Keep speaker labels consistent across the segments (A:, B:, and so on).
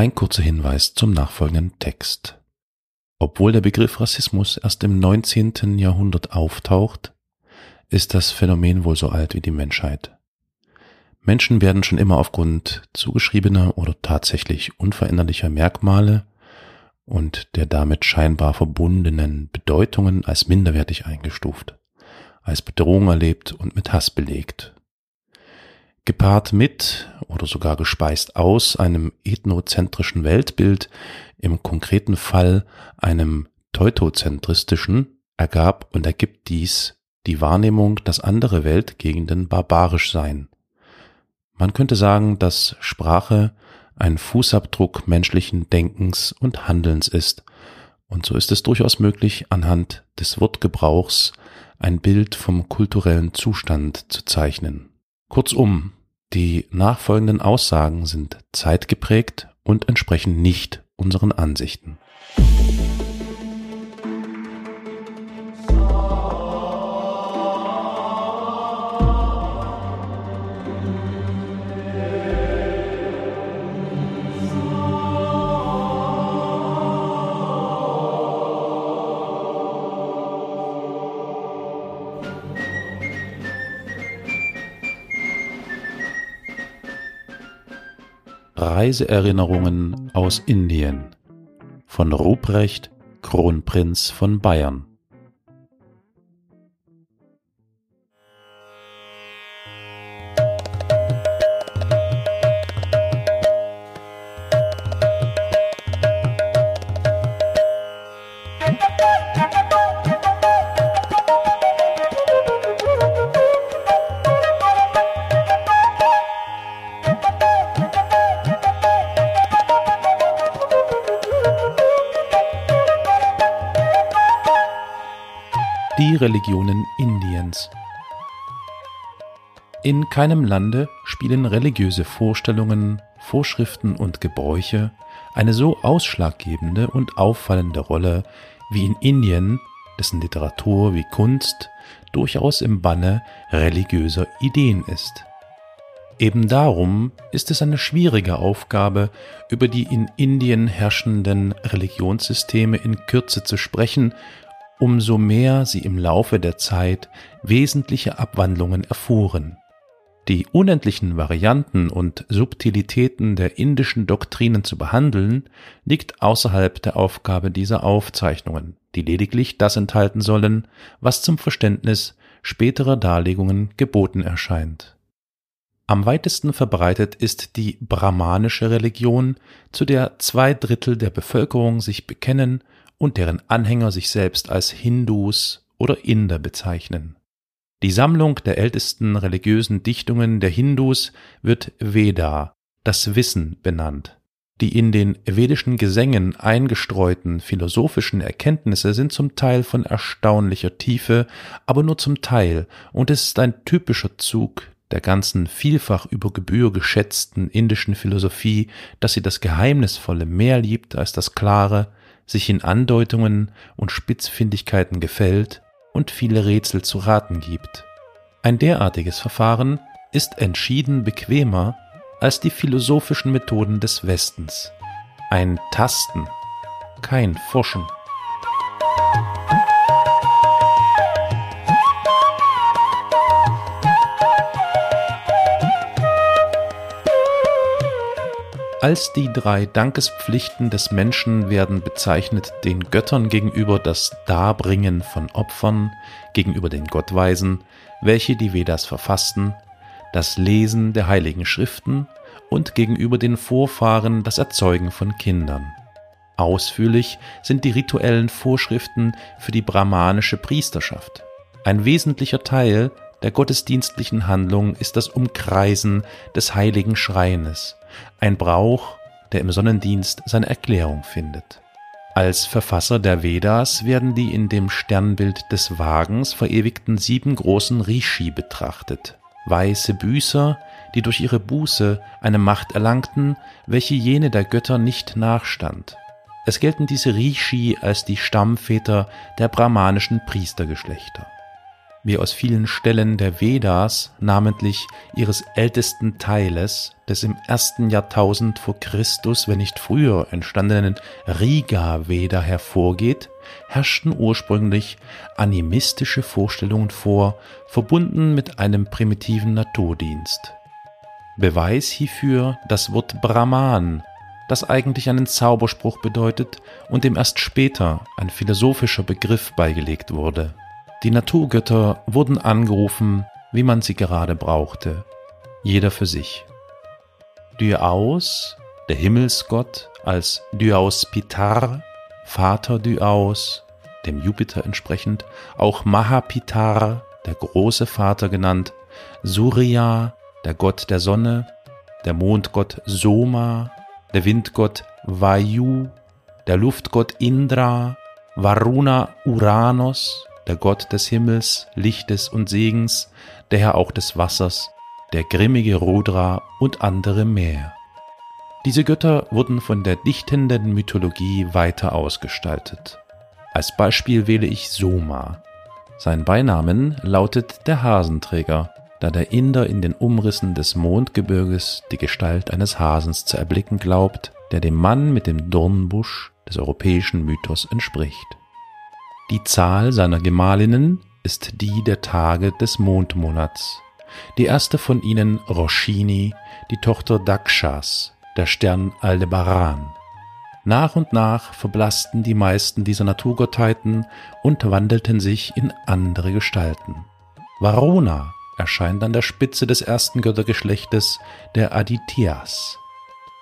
A: Ein kurzer Hinweis zum nachfolgenden Text. Obwohl der Begriff Rassismus erst im 19. Jahrhundert auftaucht, ist das Phänomen wohl so alt wie die Menschheit. Menschen werden schon immer aufgrund zugeschriebener oder tatsächlich unveränderlicher Merkmale und der damit scheinbar verbundenen Bedeutungen als minderwertig eingestuft, als Bedrohung erlebt und mit Hass belegt. Gepaart mit oder sogar gespeist aus einem ethnozentrischen Weltbild, im konkreten Fall einem teutozentristischen, ergab und ergibt dies die Wahrnehmung, dass andere Weltgegenden barbarisch seien. Man könnte sagen, dass Sprache ein Fußabdruck menschlichen Denkens und Handelns ist, und so ist es durchaus möglich, anhand des Wortgebrauchs ein Bild vom kulturellen Zustand zu zeichnen. Kurzum, die nachfolgenden Aussagen sind zeitgeprägt und entsprechen nicht unseren Ansichten. Reiseerinnerungen aus Indien von Ruprecht, Kronprinz von Bayern. Die Religionen Indiens In keinem Lande spielen religiöse Vorstellungen, Vorschriften und Gebräuche eine so ausschlaggebende und auffallende Rolle wie in Indien, dessen Literatur wie Kunst durchaus im Banne religiöser Ideen ist. Eben darum ist es eine schwierige Aufgabe, über die in Indien herrschenden Religionssysteme in Kürze zu sprechen umso mehr sie im Laufe der Zeit wesentliche Abwandlungen erfuhren. Die unendlichen Varianten und Subtilitäten der indischen Doktrinen zu behandeln, liegt außerhalb der Aufgabe dieser Aufzeichnungen, die lediglich das enthalten sollen, was zum Verständnis späterer Darlegungen geboten erscheint. Am weitesten verbreitet ist die brahmanische Religion, zu der zwei Drittel der Bevölkerung sich bekennen und deren Anhänger sich selbst als Hindus oder Inder bezeichnen. Die Sammlung der ältesten religiösen Dichtungen der Hindus wird Veda, das Wissen, benannt. Die in den vedischen Gesängen eingestreuten philosophischen Erkenntnisse sind zum Teil von erstaunlicher Tiefe, aber nur zum Teil, und es ist ein typischer Zug der ganzen vielfach über Gebühr geschätzten indischen Philosophie, dass sie das Geheimnisvolle mehr liebt als das Klare, sich in Andeutungen und Spitzfindigkeiten gefällt und viele Rätsel zu raten gibt. Ein derartiges Verfahren ist entschieden bequemer als die philosophischen Methoden des Westens. Ein Tasten, kein Forschen. Als die drei Dankespflichten des Menschen werden bezeichnet den Göttern gegenüber das Darbringen von Opfern, gegenüber den Gottweisen, welche die Vedas verfassten, das Lesen der heiligen Schriften und gegenüber den Vorfahren das Erzeugen von Kindern. Ausführlich sind die rituellen Vorschriften für die brahmanische Priesterschaft. Ein wesentlicher Teil der gottesdienstlichen Handlung ist das Umkreisen des heiligen Schreines, ein Brauch, der im Sonnendienst seine Erklärung findet. Als Verfasser der Vedas werden die in dem Sternbild des Wagens verewigten sieben großen Rishi betrachtet, weiße Büßer, die durch ihre Buße eine Macht erlangten, welche jene der Götter nicht nachstand. Es gelten diese Rishi als die Stammväter der brahmanischen Priestergeschlechter. Wie aus vielen Stellen der Vedas, namentlich ihres ältesten Teiles, des im ersten Jahrtausend vor Christus, wenn nicht früher entstandenen Riga Veda hervorgeht, herrschten ursprünglich animistische Vorstellungen vor, verbunden mit einem primitiven Naturdienst. Beweis hierfür das Wort Brahman, das eigentlich einen Zauberspruch bedeutet und dem erst später ein philosophischer Begriff beigelegt wurde. Die Naturgötter wurden angerufen, wie man sie gerade brauchte, jeder für sich. Dyaus, der Himmelsgott, als Dyaus Pitar, Vater Dyaus, dem Jupiter entsprechend, auch Mahapitar, der große Vater genannt, Surya, der Gott der Sonne, der Mondgott Soma, der Windgott Vayu, der Luftgott Indra, Varuna Uranos, der Gott des Himmels, Lichtes und Segens, der Herr auch des Wassers, der grimmige Rudra und andere mehr. Diese Götter wurden von der dichtenden Mythologie weiter ausgestaltet. Als Beispiel wähle ich Soma. Sein Beinamen lautet der Hasenträger, da der Inder in den Umrissen des Mondgebirges die Gestalt eines Hasens zu erblicken glaubt, der dem Mann mit dem Dornbusch des europäischen Mythos entspricht. Die Zahl seiner Gemahlinnen ist die der Tage des Mondmonats. Die erste von ihnen Roshini, die Tochter Dakshas, der Stern Aldebaran. Nach und nach verblassten die meisten dieser Naturgottheiten und wandelten sich in andere Gestalten. Varuna erscheint an der Spitze des ersten Göttergeschlechtes der Adityas.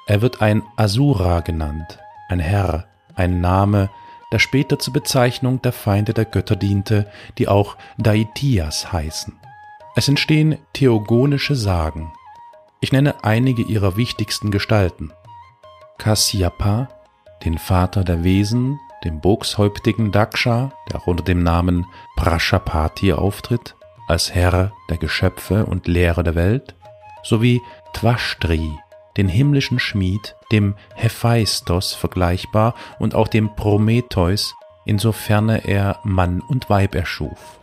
A: Er wird ein Asura genannt, ein Herr, ein Name, der später zur Bezeichnung der Feinde der Götter diente, die auch Daitias heißen. Es entstehen theogonische Sagen. Ich nenne einige ihrer wichtigsten Gestalten. Kasyapa, den Vater der Wesen, dem Bogshäuptigen Daksha, der auch unter dem Namen Prashapati auftritt, als Herr der Geschöpfe und Lehrer der Welt, sowie Twashtri, den himmlischen Schmied, dem Hephaistos vergleichbar und auch dem Prometheus, insofern er Mann und Weib erschuf.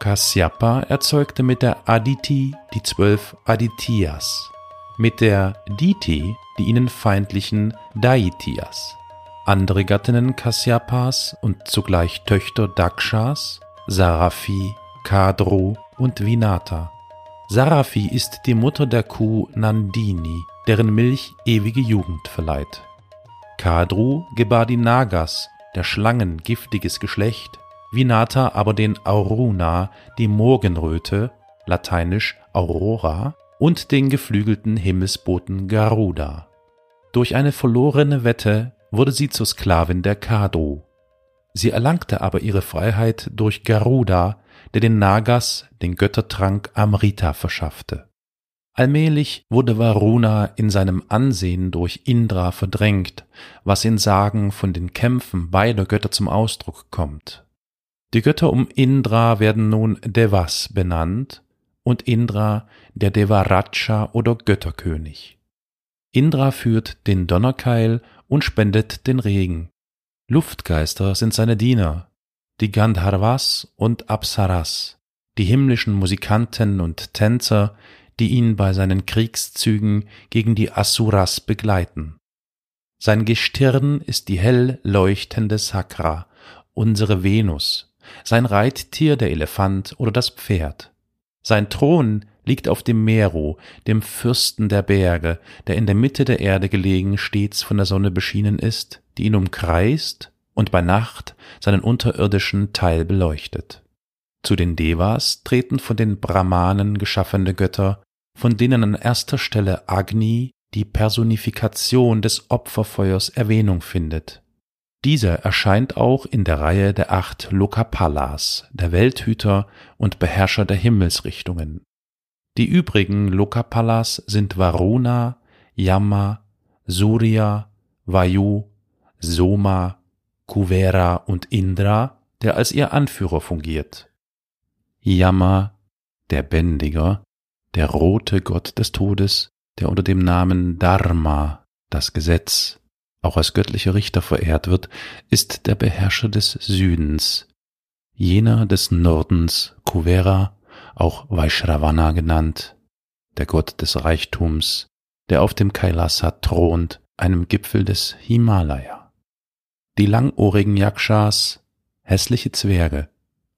A: Kasyapa erzeugte mit der Aditi die zwölf Adityas, mit der Diti die ihnen feindlichen Daitias. Andere Gattinnen Kasyapas und zugleich Töchter Dakshas, Sarafi, Kadru und Vinata. Sarafi ist die Mutter der Kuh Nandini, deren Milch ewige Jugend verleiht. Kadru gebar die Nagas, der Schlangen giftiges Geschlecht, Vinata aber den Auruna, die Morgenröte, lateinisch Aurora, und den geflügelten Himmelsboten Garuda. Durch eine verlorene Wette wurde sie zur Sklavin der Kadru. Sie erlangte aber ihre Freiheit durch Garuda, der den Nagas den Göttertrank Amrita verschaffte. Allmählich wurde Varuna in seinem Ansehen durch Indra verdrängt, was in Sagen von den Kämpfen beider Götter zum Ausdruck kommt. Die Götter um Indra werden nun Devas benannt und Indra der Devaraja oder Götterkönig. Indra führt den Donnerkeil und spendet den Regen. Luftgeister sind seine Diener, die Gandharvas und Apsaras, die himmlischen Musikanten und Tänzer, die ihn bei seinen Kriegszügen gegen die Asuras begleiten. Sein Gestirn ist die hell leuchtende Sakra, unsere Venus, sein Reittier der Elefant oder das Pferd. Sein Thron liegt auf dem Meru, dem Fürsten der Berge, der in der Mitte der Erde gelegen stets von der Sonne beschienen ist, die ihn umkreist und bei Nacht seinen unterirdischen Teil beleuchtet. Zu den Devas treten von den Brahmanen geschaffene Götter, von denen an erster Stelle Agni, die Personifikation des Opferfeuers, Erwähnung findet. Dieser erscheint auch in der Reihe der acht Lokapalas, der Welthüter und Beherrscher der Himmelsrichtungen. Die übrigen Lokapalas sind Varuna, Yama, Surya, Vayu, Soma, Kuvera und Indra, der als ihr Anführer fungiert. Yama, der Bändiger, der rote Gott des Todes, der unter dem Namen Dharma, das Gesetz, auch als göttlicher Richter verehrt wird, ist der Beherrscher des Südens. jener des Nordens Kuvera, auch Vaishravana genannt, der Gott des Reichtums, der auf dem Kailasa thront, einem Gipfel des Himalaya. Die langohrigen Yakshas, hässliche Zwerge,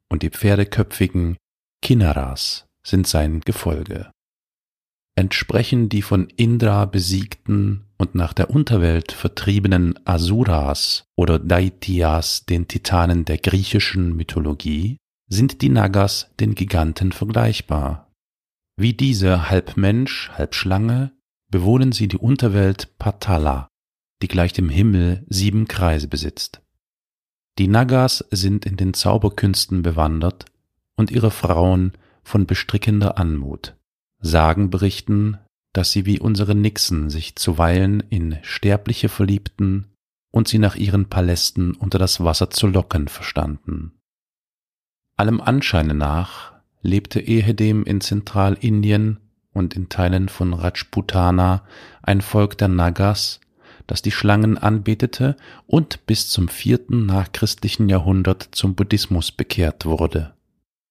A: und die pferdeköpfigen Kinnaras sind sein Gefolge. Entsprechen die von Indra besiegten und nach der Unterwelt vertriebenen Asuras oder Daityas den Titanen der griechischen Mythologie, sind die Nagas den Giganten vergleichbar. Wie diese halb Mensch, halb Schlange bewohnen sie die Unterwelt Patala, die gleich dem Himmel sieben Kreise besitzt. Die Nagas sind in den Zauberkünsten bewandert und ihre Frauen von bestrickender Anmut. Sagen berichten, dass sie wie unsere Nixen sich zuweilen in Sterbliche verliebten und sie nach ihren Palästen unter das Wasser zu locken verstanden. Allem Anscheine nach lebte ehedem in Zentralindien und in Teilen von Rajputana ein Volk der Nagas, das die Schlangen anbetete und bis zum vierten nachchristlichen Jahrhundert zum Buddhismus bekehrt wurde.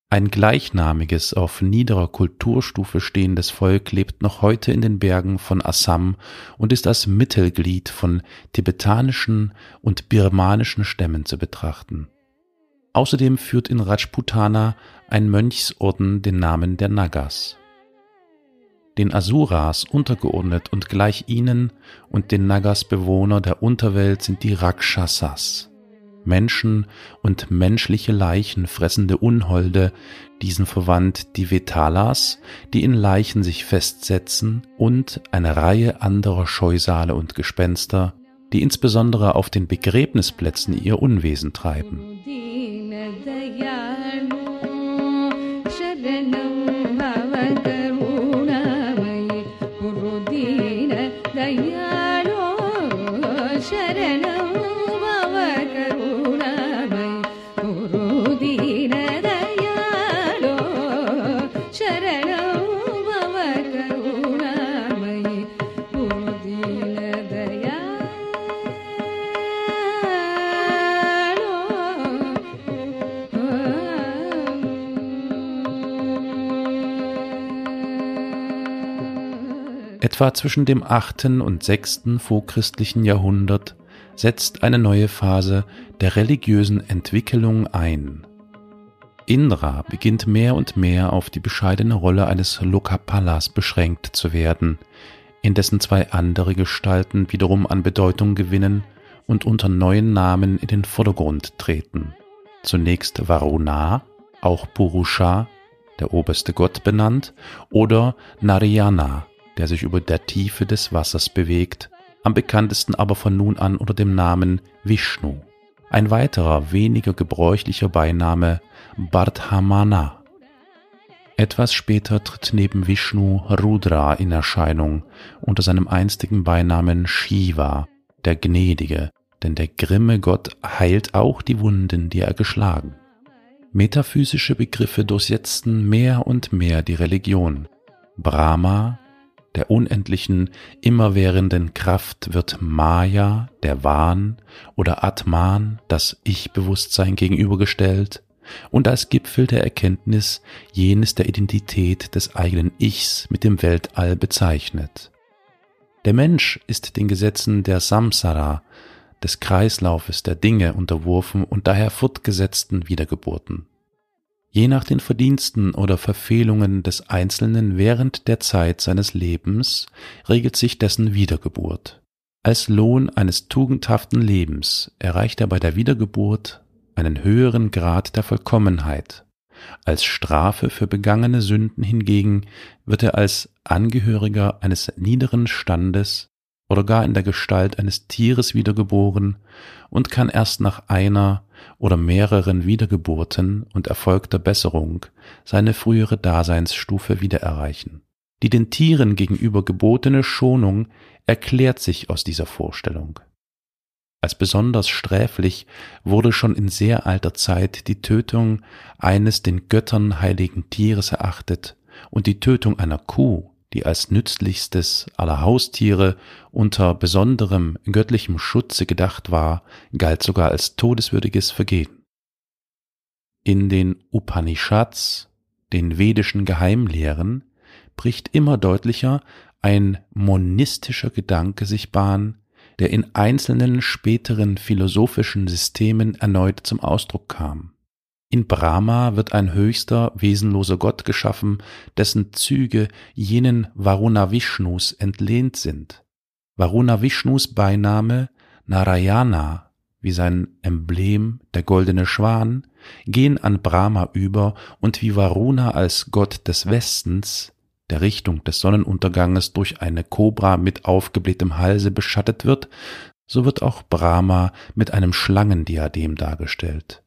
A: Ein gleichnamiges, auf niederer Kulturstufe stehendes Volk lebt noch heute in den Bergen von Assam und ist als Mittelglied von tibetanischen und birmanischen Stämmen zu betrachten. Außerdem führt in Rajputana ein Mönchsorden den Namen der Nagas. Den Asuras untergeordnet und gleich ihnen und den Nagas Bewohner der Unterwelt sind die Rakshasas. Menschen und menschliche Leichen fressende Unholde, diesen verwandt die Vetalas, die in Leichen sich festsetzen, und eine Reihe anderer Scheusale und Gespenster, die insbesondere auf den Begräbnisplätzen ihr Unwesen treiben. Etwa zwischen dem achten und sechsten vorchristlichen Jahrhundert setzt eine neue Phase der religiösen Entwicklung ein. Indra beginnt mehr und mehr auf die bescheidene Rolle eines Lokapalas beschränkt zu werden, in dessen zwei andere Gestalten wiederum an Bedeutung gewinnen und unter neuen Namen in den Vordergrund treten. Zunächst Varuna, auch Purusha, der oberste Gott benannt, oder Narayana, der sich über der Tiefe des Wassers bewegt, am bekanntesten aber von nun an unter dem Namen Vishnu. Ein weiterer, weniger gebräuchlicher Beiname Bardhamana. Etwas später tritt neben Vishnu Rudra in Erscheinung unter seinem einstigen Beinamen Shiva, der Gnädige, denn der grimme Gott heilt auch die Wunden, die er geschlagen. Metaphysische Begriffe durchsetzten mehr und mehr die Religion. Brahma, der unendlichen, immerwährenden Kraft wird Maya, der Wahn, oder Atman, das Ich-Bewusstsein gegenübergestellt und als Gipfel der Erkenntnis jenes der Identität des eigenen Ichs mit dem Weltall bezeichnet. Der Mensch ist den Gesetzen der Samsara, des Kreislaufes der Dinge unterworfen und daher fortgesetzten Wiedergeburten. Je nach den Verdiensten oder Verfehlungen des Einzelnen während der Zeit seines Lebens regelt sich dessen Wiedergeburt. Als Lohn eines tugendhaften Lebens erreicht er bei der Wiedergeburt einen höheren Grad der Vollkommenheit. Als Strafe für begangene Sünden hingegen wird er als Angehöriger eines niederen Standes oder gar in der Gestalt eines Tieres wiedergeboren und kann erst nach einer oder mehreren Wiedergeburten und erfolgter Besserung seine frühere Daseinsstufe wieder erreichen. Die den Tieren gegenüber gebotene Schonung erklärt sich aus dieser Vorstellung. Als besonders sträflich wurde schon in sehr alter Zeit die Tötung eines den Göttern heiligen Tieres erachtet und die Tötung einer Kuh die als nützlichstes aller Haustiere unter besonderem göttlichem Schutze gedacht war, galt sogar als todeswürdiges Vergehen. In den Upanishads, den vedischen Geheimlehren, bricht immer deutlicher ein monistischer Gedanke sich Bahn, der in einzelnen späteren philosophischen Systemen erneut zum Ausdruck kam. In Brahma wird ein höchster, wesenloser Gott geschaffen, dessen Züge jenen Varuna Vishnus entlehnt sind. Varuna Vishnus Beiname Narayana, wie sein Emblem der goldene Schwan, gehen an Brahma über und wie Varuna als Gott des Westens der Richtung des Sonnenunterganges durch eine Kobra mit aufgeblähtem Halse beschattet wird, so wird auch Brahma mit einem Schlangendiadem dargestellt.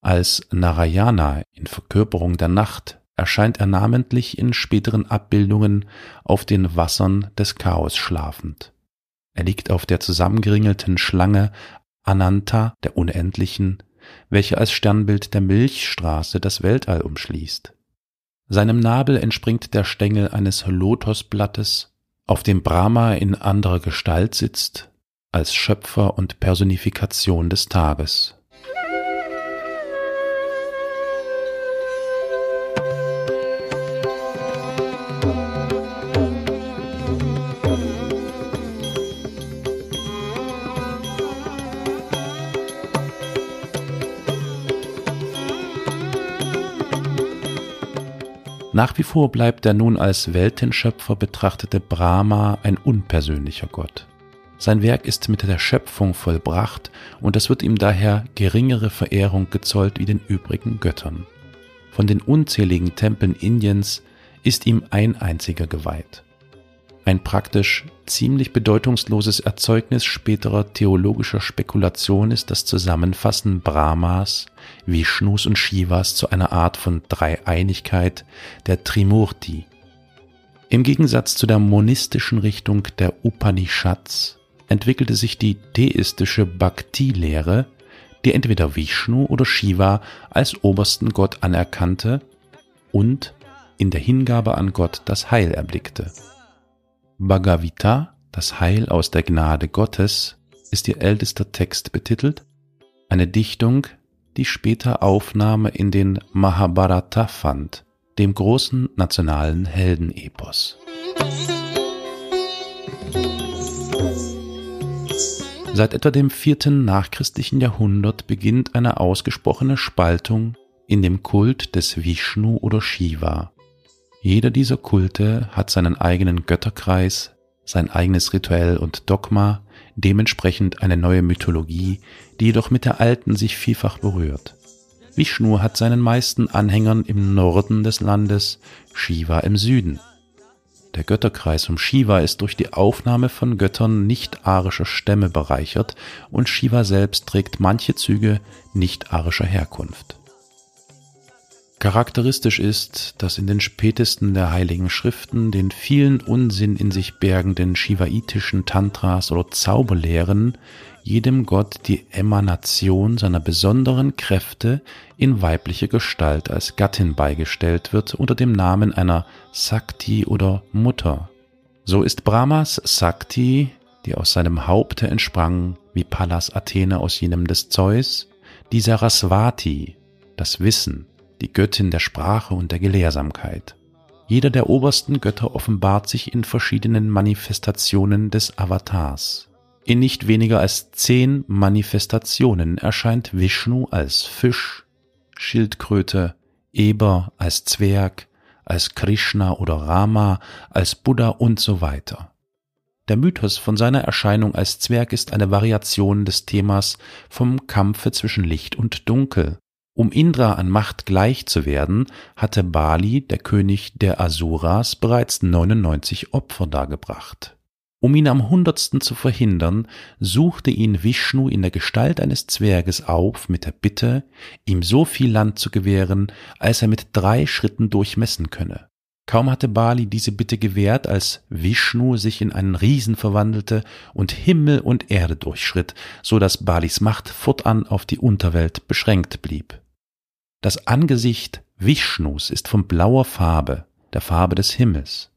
A: Als Narayana in Verkörperung der Nacht erscheint er namentlich in späteren Abbildungen auf den Wassern des Chaos schlafend. Er liegt auf der zusammengeringelten Schlange Ananta der Unendlichen, welche als Sternbild der Milchstraße das Weltall umschließt. Seinem Nabel entspringt der Stängel eines Lotosblattes, auf dem Brahma in anderer Gestalt sitzt, als Schöpfer und Personifikation des Tages. Nach wie vor bleibt der nun als Weltenschöpfer betrachtete Brahma ein unpersönlicher Gott. Sein Werk ist mit der Schöpfung vollbracht und es wird ihm daher geringere Verehrung gezollt wie den übrigen Göttern. Von den unzähligen Tempeln Indiens ist ihm ein einziger geweiht ein praktisch ziemlich bedeutungsloses Erzeugnis späterer theologischer Spekulation ist das Zusammenfassen Brahmas, Vishnus und Shivas zu einer Art von Dreieinigkeit der Trimurti. Im Gegensatz zu der monistischen Richtung der Upanishads entwickelte sich die theistische Bhakti-Lehre, die entweder Vishnu oder Shiva als obersten Gott anerkannte und in der Hingabe an Gott das Heil erblickte. Bhagavita, das Heil aus der Gnade Gottes, ist ihr ältester Text betitelt, eine Dichtung, die später Aufnahme in den Mahabharata fand, dem großen nationalen Heldenepos. Seit etwa dem vierten nachchristlichen Jahrhundert beginnt eine ausgesprochene Spaltung in dem Kult des Vishnu oder Shiva. Jeder dieser Kulte hat seinen eigenen Götterkreis, sein eigenes Rituell und Dogma, dementsprechend eine neue Mythologie, die jedoch mit der alten sich vielfach berührt. Vishnu hat seinen meisten Anhängern im Norden des Landes, Shiva im Süden. Der Götterkreis um Shiva ist durch die Aufnahme von Göttern nicht-arischer Stämme bereichert und Shiva selbst trägt manche Züge nicht-arischer Herkunft. Charakteristisch ist, dass in den spätesten der heiligen Schriften den vielen Unsinn in sich bergenden shivaitischen Tantras oder Zauberlehren jedem Gott die Emanation seiner besonderen Kräfte in weibliche Gestalt als Gattin beigestellt wird unter dem Namen einer Sakti oder Mutter. So ist Brahmas Sakti, die aus seinem Haupte entsprang, wie Pallas Athene aus jenem des Zeus, die Saraswati, das Wissen, die Göttin der Sprache und der Gelehrsamkeit. Jeder der obersten Götter offenbart sich in verschiedenen Manifestationen des Avatars. In nicht weniger als zehn Manifestationen erscheint Vishnu als Fisch, Schildkröte, Eber als Zwerg, als Krishna oder Rama, als Buddha und so weiter. Der Mythos von seiner Erscheinung als Zwerg ist eine Variation des Themas vom Kampfe zwischen Licht und Dunkel, um Indra an Macht gleich zu werden, hatte Bali, der König der Asuras, bereits 99 Opfer dargebracht. Um ihn am hundertsten zu verhindern, suchte ihn Vishnu in der Gestalt eines Zwerges auf mit der Bitte, ihm so viel Land zu gewähren, als er mit drei Schritten durchmessen könne. Kaum hatte Bali diese Bitte gewährt, als Vishnu sich in einen Riesen verwandelte und Himmel und Erde durchschritt, so dass Balis Macht fortan auf die Unterwelt beschränkt blieb. Das Angesicht Vishnus ist von blauer Farbe, der Farbe des Himmels.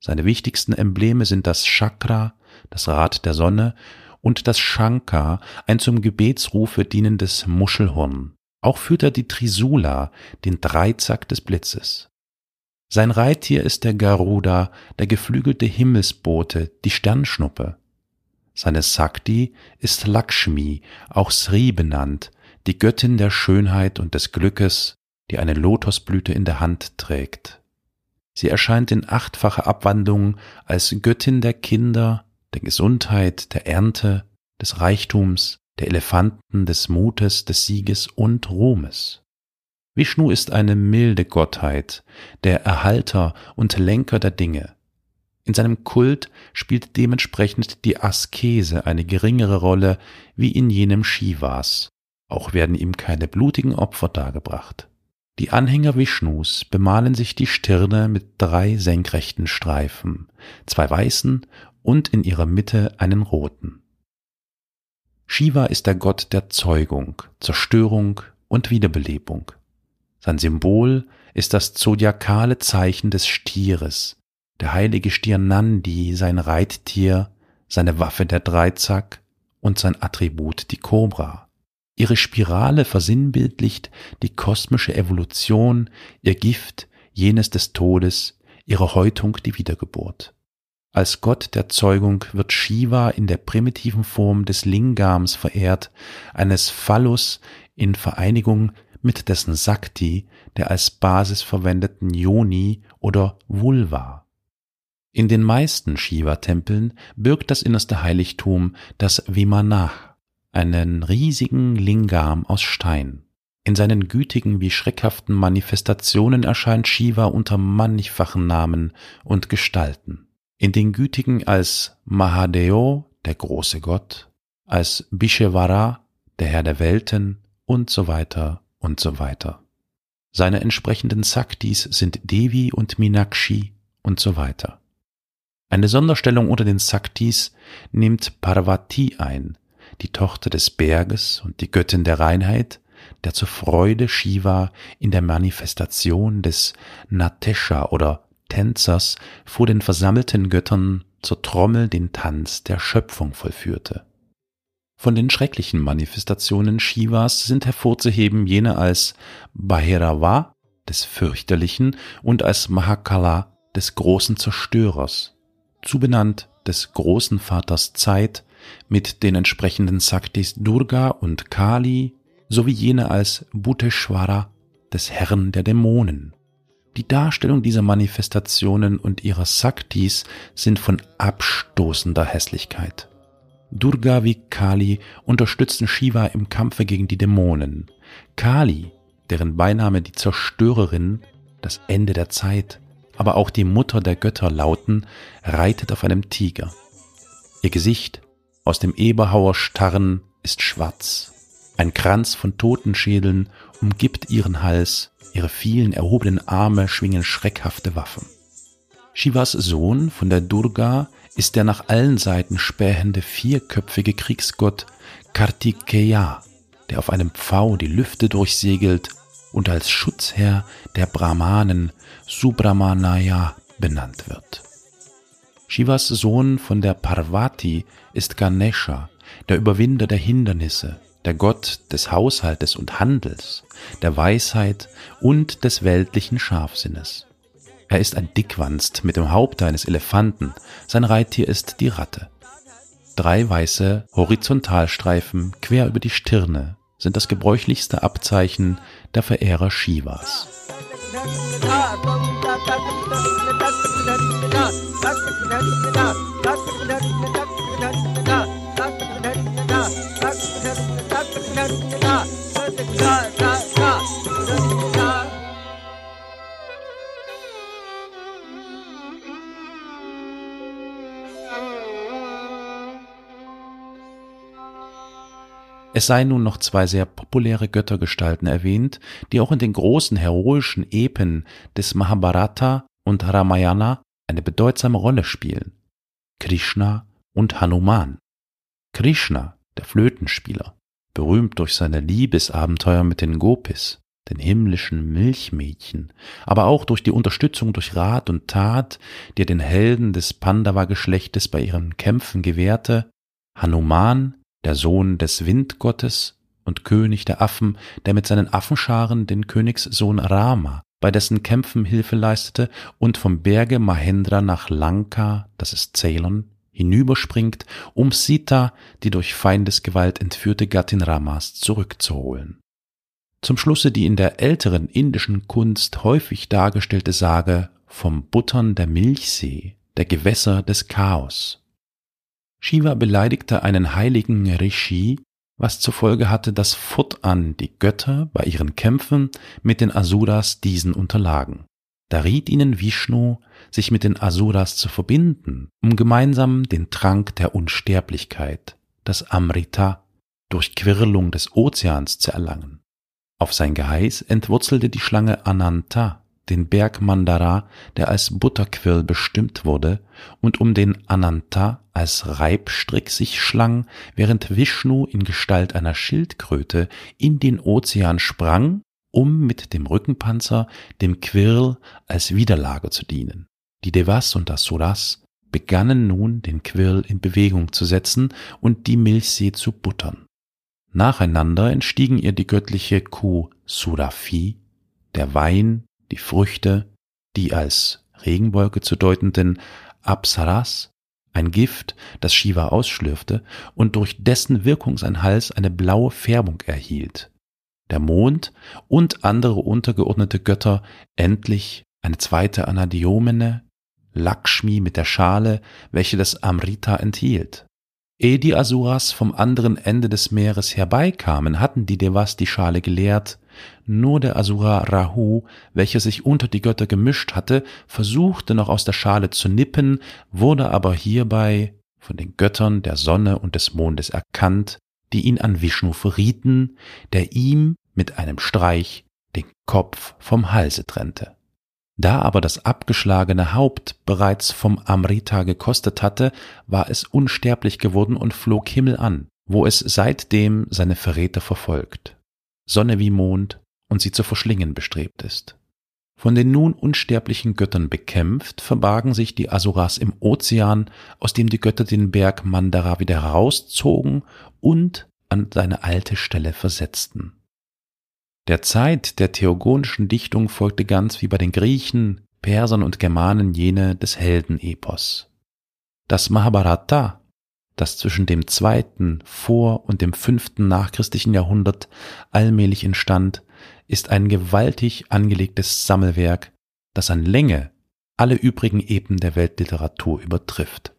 A: Seine wichtigsten Embleme sind das Chakra, das Rad der Sonne und das Shankar, ein zum Gebetsrufe dienendes Muschelhorn. Auch führt er die Trisula, den Dreizack des Blitzes. Sein Reittier ist der Garuda, der geflügelte Himmelsbote, die Sternschnuppe. Seine Sakti ist Lakshmi, auch Sri benannt, die Göttin der Schönheit und des Glückes, die eine Lotosblüte in der Hand trägt. Sie erscheint in achtfacher Abwandlung als Göttin der Kinder, der Gesundheit, der Ernte, des Reichtums, der Elefanten, des Mutes, des Sieges und Ruhmes. Vishnu ist eine milde Gottheit, der Erhalter und Lenker der Dinge. In seinem Kult spielt dementsprechend die Askese eine geringere Rolle wie in jenem Shivas. Auch werden ihm keine blutigen Opfer dargebracht. Die Anhänger Vishnus bemalen sich die Stirne mit drei senkrechten Streifen, zwei weißen und in ihrer Mitte einen roten. Shiva ist der Gott der Zeugung, Zerstörung und Wiederbelebung. Sein Symbol ist das zodiakale Zeichen des Stieres, der heilige Stier Nandi, sein Reittier, seine Waffe der Dreizack und sein Attribut die Kobra. Ihre Spirale versinnbildlicht die kosmische Evolution, ihr Gift jenes des Todes, ihre Häutung die Wiedergeburt. Als Gott der Zeugung wird Shiva in der primitiven Form des Lingams verehrt, eines Phallus in Vereinigung mit dessen Sakti, der als Basis verwendeten Yoni oder Vulva. In den meisten Shiva-Tempeln birgt das innerste Heiligtum das Vimanach, einen riesigen Lingam aus Stein. In seinen gütigen wie schreckhaften Manifestationen erscheint Shiva unter mannigfachen Namen und Gestalten in den Gütigen als Mahadeo, der große Gott, als Bishevara, der Herr der Welten und so weiter und so weiter. Seine entsprechenden Saktis sind Devi und Minakshi und so weiter. Eine Sonderstellung unter den Saktis nimmt Parvati ein, die Tochter des Berges und die Göttin der Reinheit, der zur Freude Shiva in der Manifestation des Natesha oder Tänzers vor den versammelten Göttern zur Trommel den Tanz der Schöpfung vollführte. Von den schrecklichen Manifestationen Shivas sind hervorzuheben jene als Bhairava des Fürchterlichen und als Mahakala des großen Zerstörers, zubenannt des großen Vaters Zeit mit den entsprechenden Saktis Durga und Kali sowie jene als Bhuteshwara des Herrn der Dämonen. Die Darstellung dieser Manifestationen und ihrer Saktis sind von abstoßender Hässlichkeit. Durga wie Kali unterstützten Shiva im Kampfe gegen die Dämonen. Kali, deren Beiname die Zerstörerin, das Ende der Zeit, aber auch die Mutter der Götter lauten, reitet auf einem Tiger. Ihr Gesicht, aus dem Eberhauer Starren, ist schwarz. Ein Kranz von Totenschädeln umgibt ihren Hals Ihre vielen erhobenen Arme schwingen schreckhafte Waffen. Shivas Sohn von der Durga ist der nach allen Seiten spähende vierköpfige Kriegsgott Kartikeya, der auf einem Pfau die Lüfte durchsegelt und als Schutzherr der Brahmanen Subramanyaya benannt wird. Shivas Sohn von der Parvati ist Ganesha, der Überwinder der Hindernisse, der Gott des Haushaltes und Handels, der Weisheit und des weltlichen Scharfsinnes. Er ist ein Dickwanst mit dem Haupt eines Elefanten, sein Reittier ist die Ratte. Drei weiße Horizontalstreifen quer über die Stirne sind das gebräuchlichste Abzeichen der Verehrer Shivas. Es seien nun noch zwei sehr populäre Göttergestalten erwähnt, die auch in den großen heroischen Epen des Mahabharata und Ramayana eine bedeutsame Rolle spielen. Krishna und Hanuman. Krishna, der Flötenspieler, berühmt durch seine Liebesabenteuer mit den Gopis, den himmlischen Milchmädchen, aber auch durch die Unterstützung durch Rat und Tat, die er den Helden des Pandava-Geschlechtes bei ihren Kämpfen gewährte, Hanuman, der Sohn des Windgottes und König der Affen, der mit seinen Affenscharen den Königssohn Rama bei dessen Kämpfen Hilfe leistete und vom Berge Mahendra nach Lanka, das ist Ceylon, hinüberspringt, um Sita, die durch Feindesgewalt entführte Gattin Ramas, zurückzuholen. Zum Schlusse die in der älteren indischen Kunst häufig dargestellte Sage vom Buttern der Milchsee, der Gewässer des Chaos. Shiva beleidigte einen heiligen Rishi, was zur Folge hatte, dass fortan die Götter bei ihren Kämpfen mit den Asuras diesen unterlagen. Da riet ihnen Vishnu, sich mit den Asuras zu verbinden, um gemeinsam den Trank der Unsterblichkeit, das Amrita, durch Quirlung des Ozeans zu erlangen. Auf sein Geheiß entwurzelte die Schlange Ananta den Berg Mandara, der als Butterquirl bestimmt wurde und um den Ananta als Reibstrick sich schlang, während Vishnu in Gestalt einer Schildkröte in den Ozean sprang, um mit dem Rückenpanzer dem Quirl als Widerlager zu dienen. Die Devas und Asuras begannen nun den Quirl in Bewegung zu setzen und die Milchsee zu buttern. Nacheinander entstiegen ihr die göttliche Kuh Surafi, der Wein, die Früchte, die als Regenwolke zu deutenden Apsaras, ein Gift, das Shiva ausschlürfte und durch dessen Wirkung sein Hals eine blaue Färbung erhielt. Der Mond und andere untergeordnete Götter endlich eine zweite Anadiomene, Lakshmi mit der Schale, welche das Amrita enthielt. Ehe die Asuras vom anderen Ende des Meeres herbeikamen, hatten die Devas die Schale geleert, nur der Asura Rahu, welcher sich unter die Götter gemischt hatte, versuchte noch aus der Schale zu nippen, wurde aber hierbei von den Göttern der Sonne und des Mondes erkannt, die ihn an Vishnu verrieten, der ihm mit einem Streich den Kopf vom Halse trennte. Da aber das abgeschlagene Haupt bereits vom Amrita gekostet hatte, war es unsterblich geworden und flog Himmel an, wo es seitdem seine Verräter verfolgt, Sonne wie Mond und sie zu verschlingen bestrebt ist. Von den nun unsterblichen Göttern bekämpft, verbargen sich die Asuras im Ozean, aus dem die Götter den Berg Mandara wieder herauszogen und an seine alte Stelle versetzten. Der Zeit der theogonischen Dichtung folgte ganz wie bei den Griechen, Persern und Germanen jene des Heldenepos. Das Mahabharata, das zwischen dem zweiten vor und dem fünften nachchristlichen Jahrhundert allmählich entstand, ist ein gewaltig angelegtes Sammelwerk, das an Länge alle übrigen Epen der Weltliteratur übertrifft.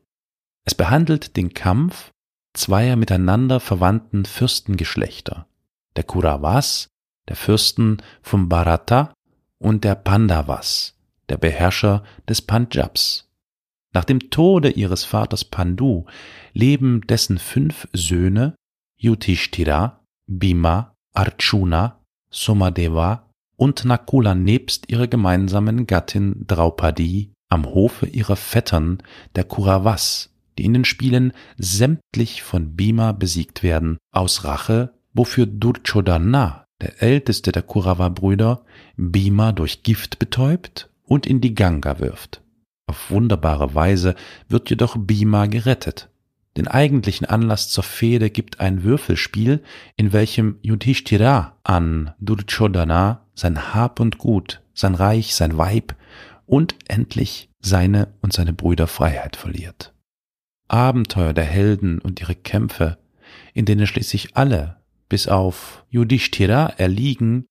A: Es behandelt den Kampf zweier miteinander verwandten Fürstengeschlechter, der Kuravas der Fürsten vom Bharata und der Pandavas, der Beherrscher des Panjabs. Nach dem Tode ihres Vaters Pandu leben dessen fünf Söhne Yudhishthira, Bhima, Arjuna, Somadeva und Nakula nebst ihrer gemeinsamen Gattin Draupadi am Hofe ihrer Vettern der Kuravas, die in den Spielen sämtlich von Bhima besiegt werden, aus Rache, wofür Durchodana der älteste der Kurava-Brüder, Bhima durch Gift betäubt und in die Ganga wirft. Auf wunderbare Weise wird jedoch Bhima gerettet. Den eigentlichen Anlass zur Fehde gibt ein Würfelspiel, in welchem Yudhishthira an Duryodhana sein Hab und Gut, sein Reich, sein Weib und endlich seine und seine Brüder Freiheit verliert. Abenteuer der Helden und ihre Kämpfe, in denen schließlich alle bis auf Yudhishthira erliegen,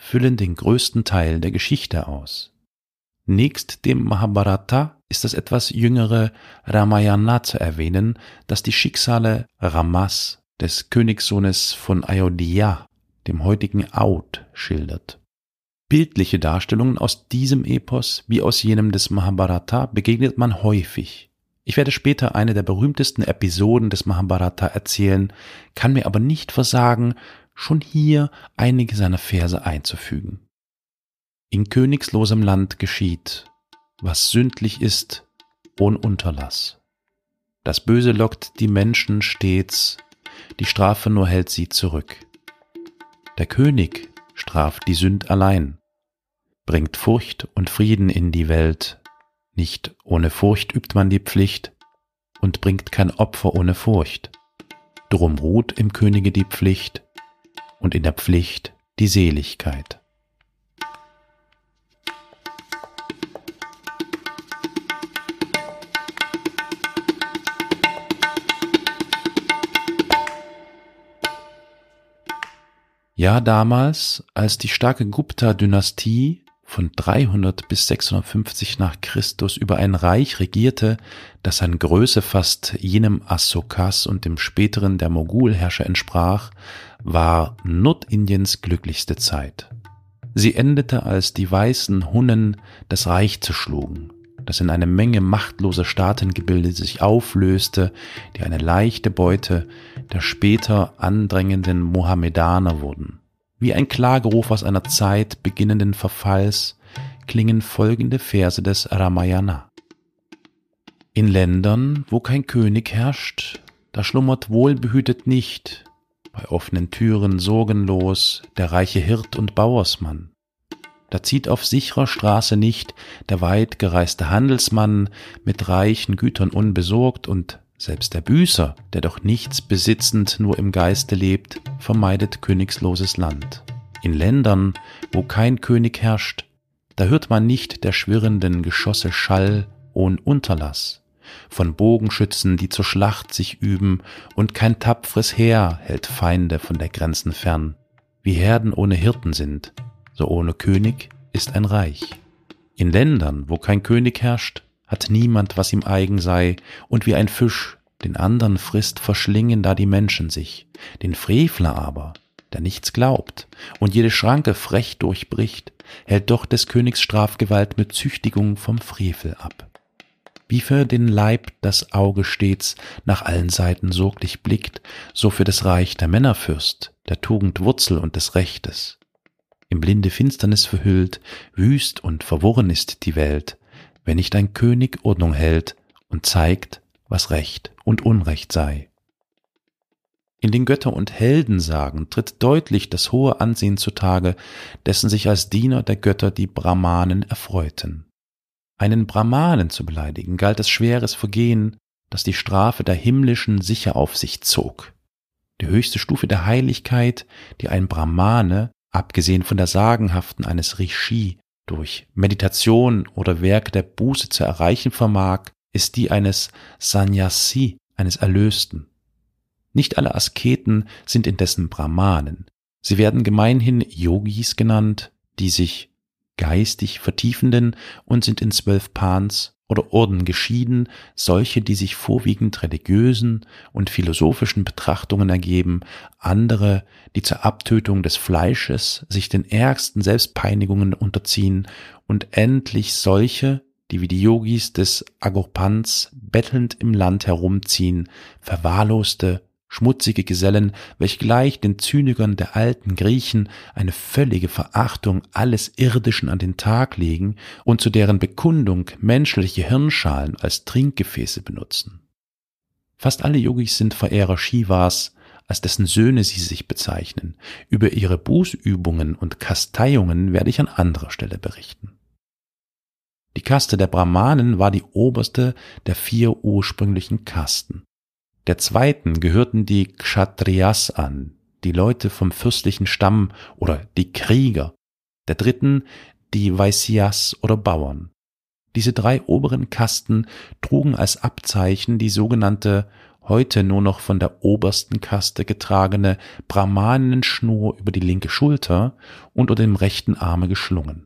A: füllen den größten Teil der Geschichte aus. Nächst dem Mahabharata ist das etwas jüngere Ramayana zu erwähnen, das die Schicksale Ramas, des Königssohnes von Ayodhya, dem heutigen Aud, schildert. Bildliche Darstellungen aus diesem Epos wie aus jenem des Mahabharata begegnet man häufig. Ich werde später eine der berühmtesten Episoden des Mahabharata erzählen, kann mir aber nicht versagen, schon hier einige seiner Verse einzufügen. In königslosem Land geschieht, was sündlich ist, ohn Unterlass. Das Böse lockt die Menschen stets, die Strafe nur hält sie zurück. Der König straft die Sünd allein, bringt Furcht und Frieden in die Welt, nicht ohne Furcht übt man die Pflicht und bringt kein Opfer ohne Furcht. Drum ruht im Könige die Pflicht, und in der Pflicht die Seligkeit. Ja, damals, als die starke Gupta-Dynastie von 300 bis 650 nach Christus über ein Reich regierte, das an Größe fast jenem Ashokas und dem späteren der Mogulherrscher entsprach, war Nordindiens glücklichste Zeit. Sie endete, als die weißen Hunnen das Reich zerschlugen, das in eine Menge machtloser Staatengebilde sich auflöste, die eine leichte Beute der später andrängenden Mohammedaner wurden. Wie ein Klageruf aus einer Zeit beginnenden Verfalls klingen folgende Verse des Ramayana. In Ländern, wo kein König herrscht, da schlummert wohlbehütet nicht, bei offenen Türen sorgenlos, der reiche Hirt und Bauersmann. Da zieht auf sicherer Straße nicht der weit gereiste Handelsmann mit reichen Gütern unbesorgt und selbst der Büßer, der doch nichts besitzend nur im Geiste lebt, vermeidet königsloses Land. In Ländern, wo kein König herrscht, da hört man nicht der schwirrenden Geschosse Schall ohn Unterlass, von Bogenschützen, die zur Schlacht sich üben, und kein tapfres Heer hält Feinde von der Grenzen fern. Wie Herden ohne Hirten sind, so ohne König ist ein Reich. In Ländern, wo kein König herrscht, hat niemand, was ihm eigen sei, und wie ein Fisch den andern frisst, verschlingen da die Menschen sich. Den Frevler aber, der nichts glaubt und jede Schranke frech durchbricht, hält doch des Königs Strafgewalt mit Züchtigung vom Frevel ab. Wie für den Leib das Auge stets nach allen Seiten sorglich blickt, so für das Reich der Männerfürst, der Tugend Wurzel und des Rechtes. Im blinde Finsternis verhüllt, wüst und verworren ist die Welt, wenn nicht ein König Ordnung hält und zeigt, was Recht und Unrecht sei. In den Götter- und Heldensagen tritt deutlich das hohe Ansehen zutage, dessen sich als Diener der Götter die Brahmanen erfreuten. Einen Brahmanen zu beleidigen galt als schweres Vergehen, das die Strafe der himmlischen sicher auf sich zog. Die höchste Stufe der Heiligkeit, die ein Brahmane, abgesehen von der sagenhaften eines Rishi, durch Meditation oder Werke der Buße zu erreichen vermag, ist die eines Sannyasi, eines Erlösten. Nicht alle Asketen sind indessen Brahmanen. Sie werden gemeinhin Yogis genannt, die sich geistig vertiefenden und sind in zwölf Pans oder Orden geschieden, solche, die sich vorwiegend religiösen und philosophischen Betrachtungen ergeben, andere, die zur Abtötung des Fleisches sich den ärgsten Selbstpeinigungen unterziehen und endlich solche, die wie die Yogis des Agopans bettelnd im Land herumziehen, verwahrloste, schmutzige Gesellen, welche gleich den Zynikern der alten Griechen eine völlige Verachtung alles Irdischen an den Tag legen und zu deren Bekundung menschliche Hirnschalen als Trinkgefäße benutzen. Fast alle Yogis sind Verehrer Shivas, als dessen Söhne sie sich bezeichnen. Über ihre Bußübungen und Kasteiungen werde ich an anderer Stelle berichten. Die Kaste der Brahmanen war die oberste der vier ursprünglichen Kasten. Der zweiten gehörten die Kshatriyas an, die Leute vom fürstlichen Stamm oder die Krieger. Der dritten die Vaisyas oder Bauern. Diese drei oberen Kasten trugen als Abzeichen die sogenannte heute nur noch von der obersten Kaste getragene Brahmanenschnur über die linke Schulter und unter dem rechten Arme geschlungen.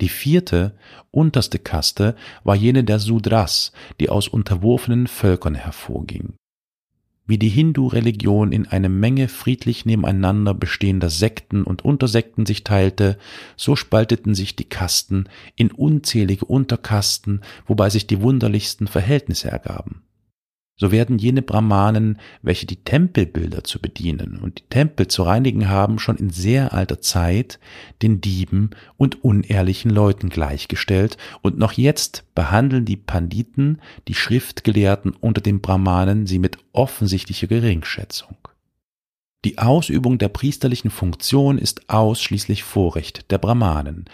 A: Die vierte, unterste Kaste war jene der Sudras, die aus unterworfenen Völkern hervorging. Wie die Hindu-Religion in eine Menge friedlich nebeneinander bestehender Sekten und Untersekten sich teilte, so spalteten sich die Kasten in unzählige Unterkasten, wobei sich die wunderlichsten Verhältnisse ergaben so werden jene Brahmanen, welche die Tempelbilder zu bedienen und die Tempel zu reinigen haben, schon in sehr alter Zeit den Dieben und unehrlichen Leuten gleichgestellt und noch jetzt behandeln die Panditen, die Schriftgelehrten unter den Brahmanen sie mit offensichtlicher Geringschätzung. Die Ausübung der priesterlichen Funktion ist ausschließlich Vorrecht der Brahmanen,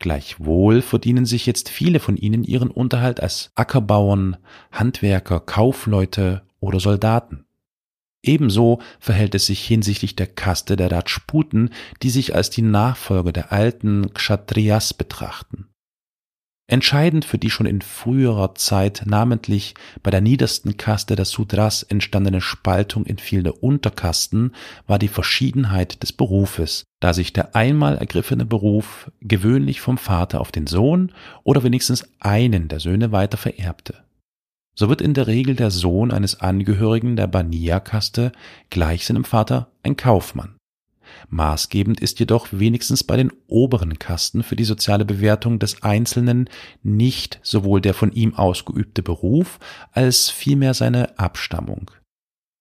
A: Gleichwohl verdienen sich jetzt viele von ihnen ihren Unterhalt als Ackerbauern, Handwerker, Kaufleute oder Soldaten. Ebenso verhält es sich hinsichtlich der Kaste der Rajputen, die sich als die Nachfolger der alten Kshatriyas betrachten. Entscheidend für die schon in früherer Zeit namentlich bei der niedersten Kaste der Sudras entstandene Spaltung in viele Unterkasten war die Verschiedenheit des Berufes, da sich der einmal ergriffene Beruf gewöhnlich vom Vater auf den Sohn oder wenigstens einen der Söhne weiter vererbte. So wird in der Regel der Sohn eines Angehörigen der Baniya-Kaste gleich seinem Vater ein Kaufmann. Maßgebend ist jedoch wenigstens bei den oberen Kasten für die soziale Bewertung des Einzelnen nicht sowohl der von ihm ausgeübte Beruf als vielmehr seine Abstammung.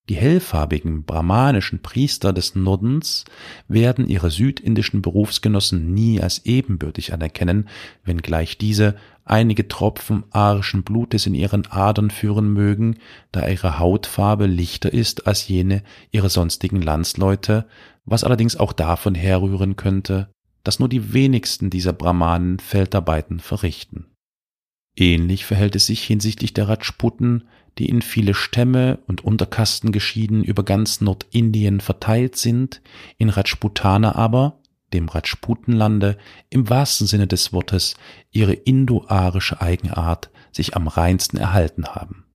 A: Die hellfarbigen brahmanischen Priester des Nordens werden ihre südindischen Berufsgenossen nie als ebenbürtig anerkennen, wenngleich diese einige Tropfen arischen Blutes in ihren Adern führen mögen, da ihre Hautfarbe lichter ist als jene ihrer sonstigen Landsleute, was allerdings auch davon herrühren könnte, dass nur die wenigsten dieser Brahmanen Feldarbeiten verrichten. Ähnlich verhält es sich hinsichtlich der Rajputen, die in viele Stämme und Unterkasten geschieden über ganz Nordindien verteilt sind, in Rajputana aber, dem Rajputenlande, im wahrsten Sinne des Wortes ihre indo-arische Eigenart sich am reinsten erhalten haben.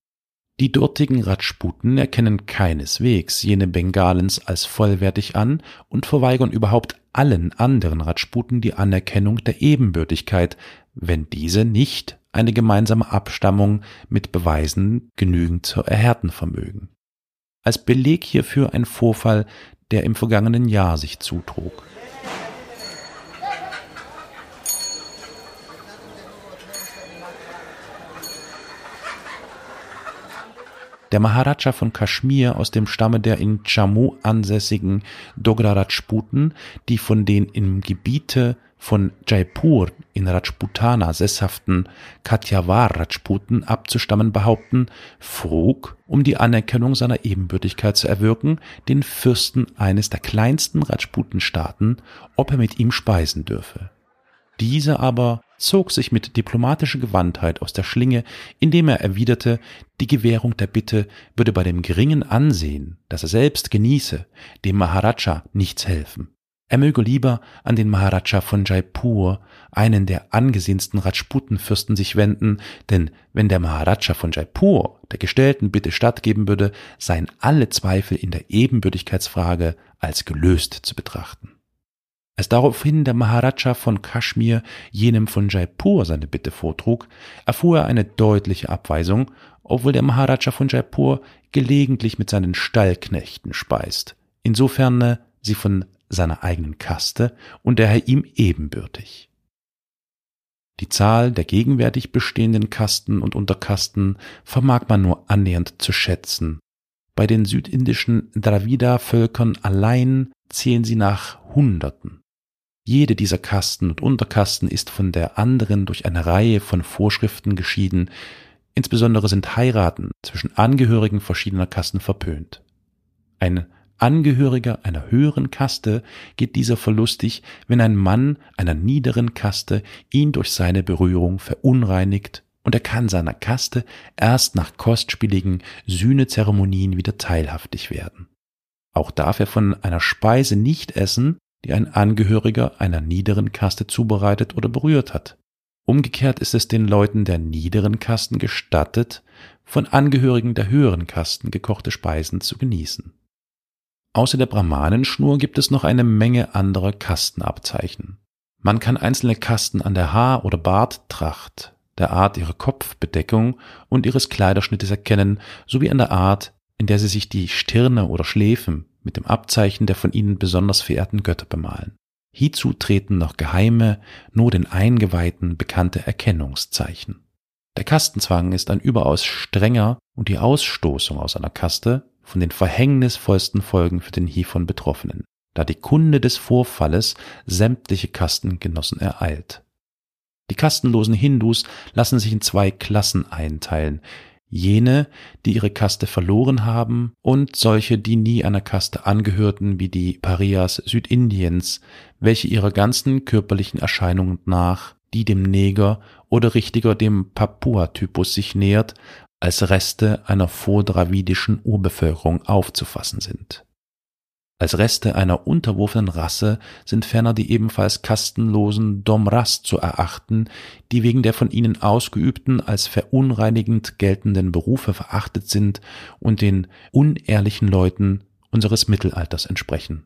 A: Die dortigen Rajputen erkennen keineswegs jene Bengalens als vollwertig an und verweigern überhaupt allen anderen Rajputen die Anerkennung der Ebenbürtigkeit, wenn diese nicht eine gemeinsame Abstammung mit Beweisen genügend zu erhärten vermögen. Als Beleg hierfür ein Vorfall, der im vergangenen Jahr sich zutrug. Der Maharaja von Kaschmir aus dem Stamme der in Jammu ansässigen Dogra Rajputen, die von den im Gebiete von Jaipur in Rajputana sesshaften Kathiawar Rajputen abzustammen behaupten, frug, um die Anerkennung seiner Ebenbürtigkeit zu erwirken, den Fürsten eines der kleinsten Rajputenstaaten, ob er mit ihm speisen dürfe. Dieser aber zog sich mit diplomatischer Gewandtheit aus der Schlinge, indem er erwiderte, die Gewährung der Bitte würde bei dem geringen Ansehen, das er selbst genieße, dem Maharaja nichts helfen. Er möge lieber an den Maharaja von Jaipur, einen der angesehensten Rajputenfürsten, sich wenden, denn wenn der Maharaja von Jaipur der gestellten Bitte stattgeben würde, seien alle Zweifel in der Ebenbürtigkeitsfrage als gelöst zu betrachten. Als daraufhin der Maharaja von Kaschmir jenem von Jaipur seine Bitte vortrug, erfuhr er eine deutliche Abweisung, obwohl der Maharaja von Jaipur gelegentlich mit seinen Stallknechten speist. Insofern sie von seiner eigenen Kaste und daher ihm ebenbürtig. Die Zahl der gegenwärtig bestehenden Kasten und Unterkasten vermag man nur annähernd zu schätzen. Bei den südindischen Dravida-Völkern allein zählen sie nach Hunderten. Jede dieser Kasten und Unterkasten ist von der anderen durch eine Reihe von Vorschriften geschieden, insbesondere sind Heiraten zwischen Angehörigen verschiedener Kasten verpönt. Ein Angehöriger einer höheren Kaste geht dieser verlustig, wenn ein Mann einer niederen Kaste ihn durch seine Berührung verunreinigt, und er kann seiner Kaste erst nach kostspieligen Sühnezeremonien wieder teilhaftig werden. Auch darf er von einer Speise nicht essen, die ein Angehöriger einer niederen Kaste zubereitet oder berührt hat. Umgekehrt ist es den Leuten der niederen Kasten gestattet, von Angehörigen der höheren Kasten gekochte Speisen zu genießen. Außer der Brahmanenschnur gibt es noch eine Menge anderer Kastenabzeichen. Man kann einzelne Kasten an der Haar- oder Barttracht, der Art ihrer Kopfbedeckung und ihres Kleiderschnittes erkennen, sowie an der Art, in der sie sich die Stirne oder Schläfen mit dem Abzeichen der von ihnen besonders verehrten Götter bemalen. Hierzu treten noch geheime, nur den Eingeweihten bekannte Erkennungszeichen. Der Kastenzwang ist ein überaus strenger und die Ausstoßung aus einer Kaste von den verhängnisvollsten Folgen für den hiervon Betroffenen, da die Kunde des Vorfalles sämtliche Kastengenossen ereilt. Die kastenlosen Hindus lassen sich in zwei Klassen einteilen, jene, die ihre Kaste verloren haben, und solche, die nie einer Kaste angehörten, wie die Parias Südindiens, welche ihrer ganzen körperlichen Erscheinung nach die dem Neger oder richtiger dem Papua-Typus sich nähert, als Reste einer vordravidischen Urbevölkerung aufzufassen sind. Als Reste einer unterwurfenen Rasse sind ferner die ebenfalls kastenlosen Domras zu erachten, die wegen der von ihnen ausgeübten als verunreinigend geltenden Berufe verachtet sind und den unehrlichen Leuten unseres Mittelalters entsprechen.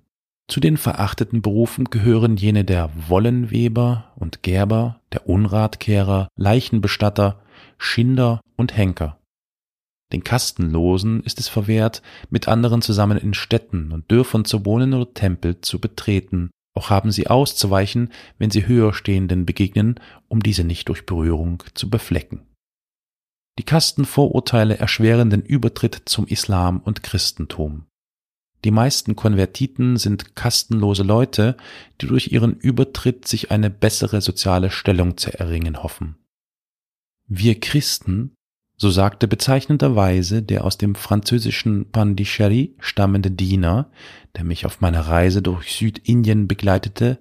A: Zu den verachteten Berufen gehören jene der Wollenweber und Gerber, der Unratkehrer, Leichenbestatter, Schinder und Henker. Den Kastenlosen ist es verwehrt, mit anderen zusammen in Städten und Dörfern zu wohnen oder Tempel zu betreten, auch haben sie auszuweichen, wenn sie Höherstehenden begegnen, um diese nicht durch Berührung zu beflecken. Die Kastenvorurteile erschweren den Übertritt zum Islam und Christentum. Die meisten Konvertiten sind kastenlose Leute, die durch ihren Übertritt sich eine bessere soziale Stellung zu erringen hoffen. Wir Christen so sagte bezeichnenderweise der aus dem französischen Pondicherry stammende Diener, der mich auf meiner Reise durch Südindien begleitete,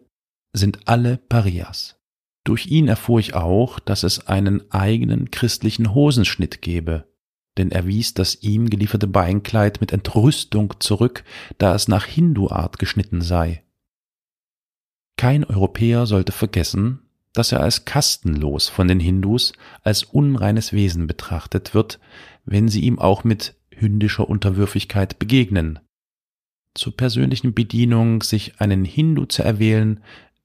A: sind alle Parias. Durch ihn erfuhr ich auch, dass es einen eigenen christlichen Hosenschnitt gebe, denn er wies das ihm gelieferte Beinkleid mit Entrüstung zurück, da es nach Hindu-Art geschnitten sei. Kein Europäer sollte vergessen, dass er als kastenlos von den Hindus als unreines Wesen betrachtet wird, wenn sie ihm auch mit hündischer Unterwürfigkeit begegnen. Zur persönlichen Bedienung sich einen Hindu zu erwählen,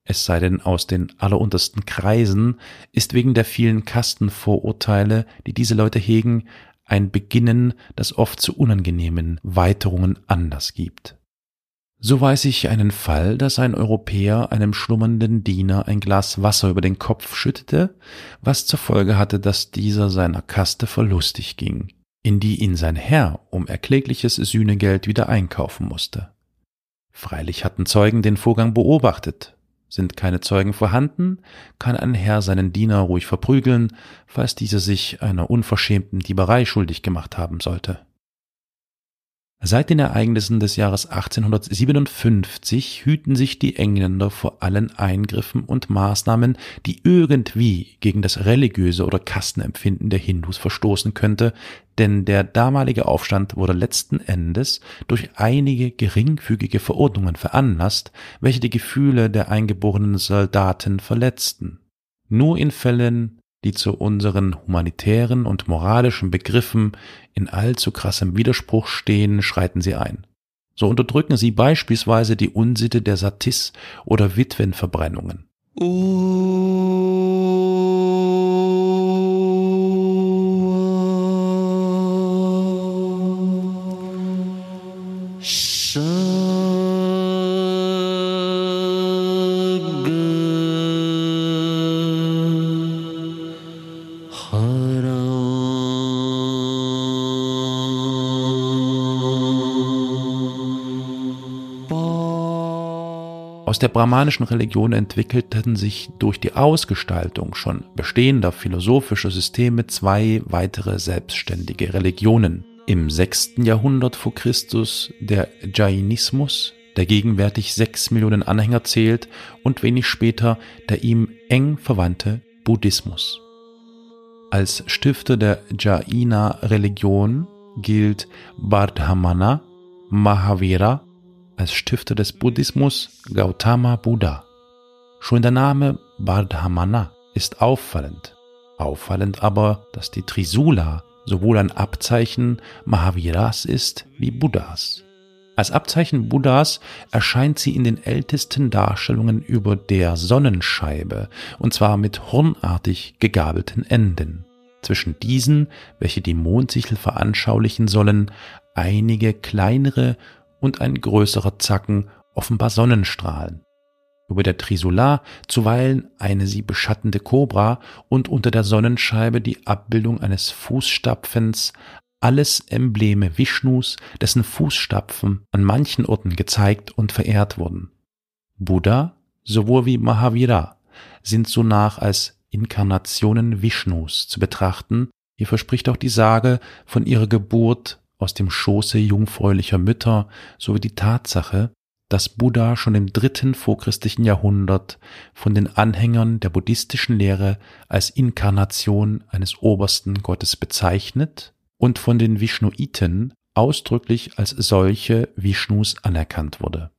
A: es sei denn aus den alleruntersten Kreisen, ist wegen der vielen Kastenvorurteile, die diese Leute hegen, ein Beginnen, das oft zu unangenehmen Weiterungen Anlass gibt. So weiß ich einen Fall, dass ein Europäer einem schlummernden Diener ein Glas Wasser über den Kopf schüttete, was zur Folge hatte, dass dieser seiner Kaste verlustig ging, in die ihn sein Herr um erklägliches Sühnegeld wieder einkaufen musste. Freilich hatten Zeugen den Vorgang beobachtet. Sind keine Zeugen vorhanden, kann ein Herr seinen Diener ruhig verprügeln, falls dieser sich einer unverschämten Dieberei schuldig gemacht haben sollte. Seit den Ereignissen des Jahres 1857 hüten sich die Engländer vor allen Eingriffen und Maßnahmen, die irgendwie gegen das religiöse oder Kastenempfinden der Hindus verstoßen könnte, denn der damalige Aufstand wurde letzten Endes durch einige geringfügige Verordnungen veranlasst, welche die Gefühle der eingeborenen Soldaten verletzten. Nur in Fällen die zu unseren humanitären und moralischen Begriffen in allzu krassem Widerspruch stehen, schreiten sie ein. So unterdrücken sie beispielsweise die Unsitte der Satis oder Witwenverbrennungen. Aus der brahmanischen Religion entwickelten sich durch die Ausgestaltung schon bestehender philosophischer Systeme zwei weitere selbstständige Religionen. Im sechsten Jahrhundert vor Christus der Jainismus, der gegenwärtig sechs Millionen Anhänger zählt, und wenig später der ihm eng verwandte Buddhismus. Als Stifter der Jaina-Religion gilt Bardhamana Mahavira als Stifter des Buddhismus Gautama Buddha. Schon der Name Bardhamana ist auffallend. Auffallend aber, dass die Trisula sowohl ein Abzeichen Mahaviras ist wie Buddhas. Als Abzeichen Buddhas erscheint sie in den ältesten Darstellungen über der Sonnenscheibe, und zwar mit hornartig gegabelten Enden. Zwischen diesen, welche die Mondsichel veranschaulichen sollen, einige kleinere und ein größerer Zacken offenbar Sonnenstrahlen. Über der Trisular zuweilen eine sie beschattende Kobra und unter der Sonnenscheibe die Abbildung eines Fußstapfens, alles Embleme Vishnus, dessen Fußstapfen an manchen Orten gezeigt und verehrt wurden. Buddha sowohl wie Mahavira sind sonach als Inkarnationen Vishnus zu betrachten, hier verspricht auch die Sage von ihrer Geburt aus dem Schoße jungfräulicher Mütter sowie die Tatsache, dass Buddha schon im dritten vorchristlichen Jahrhundert von den Anhängern der buddhistischen Lehre als Inkarnation eines obersten Gottes bezeichnet und von den Vishnuiten ausdrücklich als solche Vishnus anerkannt wurde.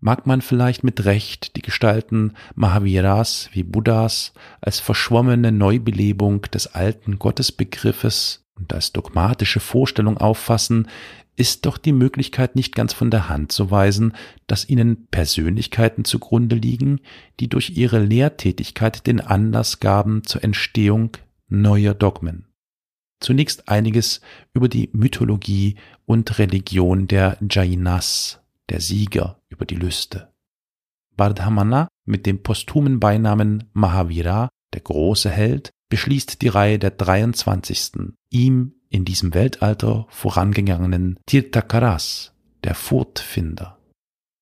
A: Mag man vielleicht mit Recht die Gestalten Mahaviras wie Buddhas als verschwommene Neubelebung des alten Gottesbegriffes und als dogmatische Vorstellung auffassen, ist doch die Möglichkeit nicht ganz von der Hand zu weisen, dass ihnen Persönlichkeiten zugrunde liegen, die durch ihre Lehrtätigkeit den Anlass gaben zur Entstehung neuer Dogmen. Zunächst einiges über die Mythologie und Religion der Jainas, der Sieger über die Lüste. Bardhamana mit dem posthumen Beinamen Mahavira, der große Held, beschließt die Reihe der 23. ihm in diesem Weltalter vorangegangenen Tirthakaras, der Furtfinder.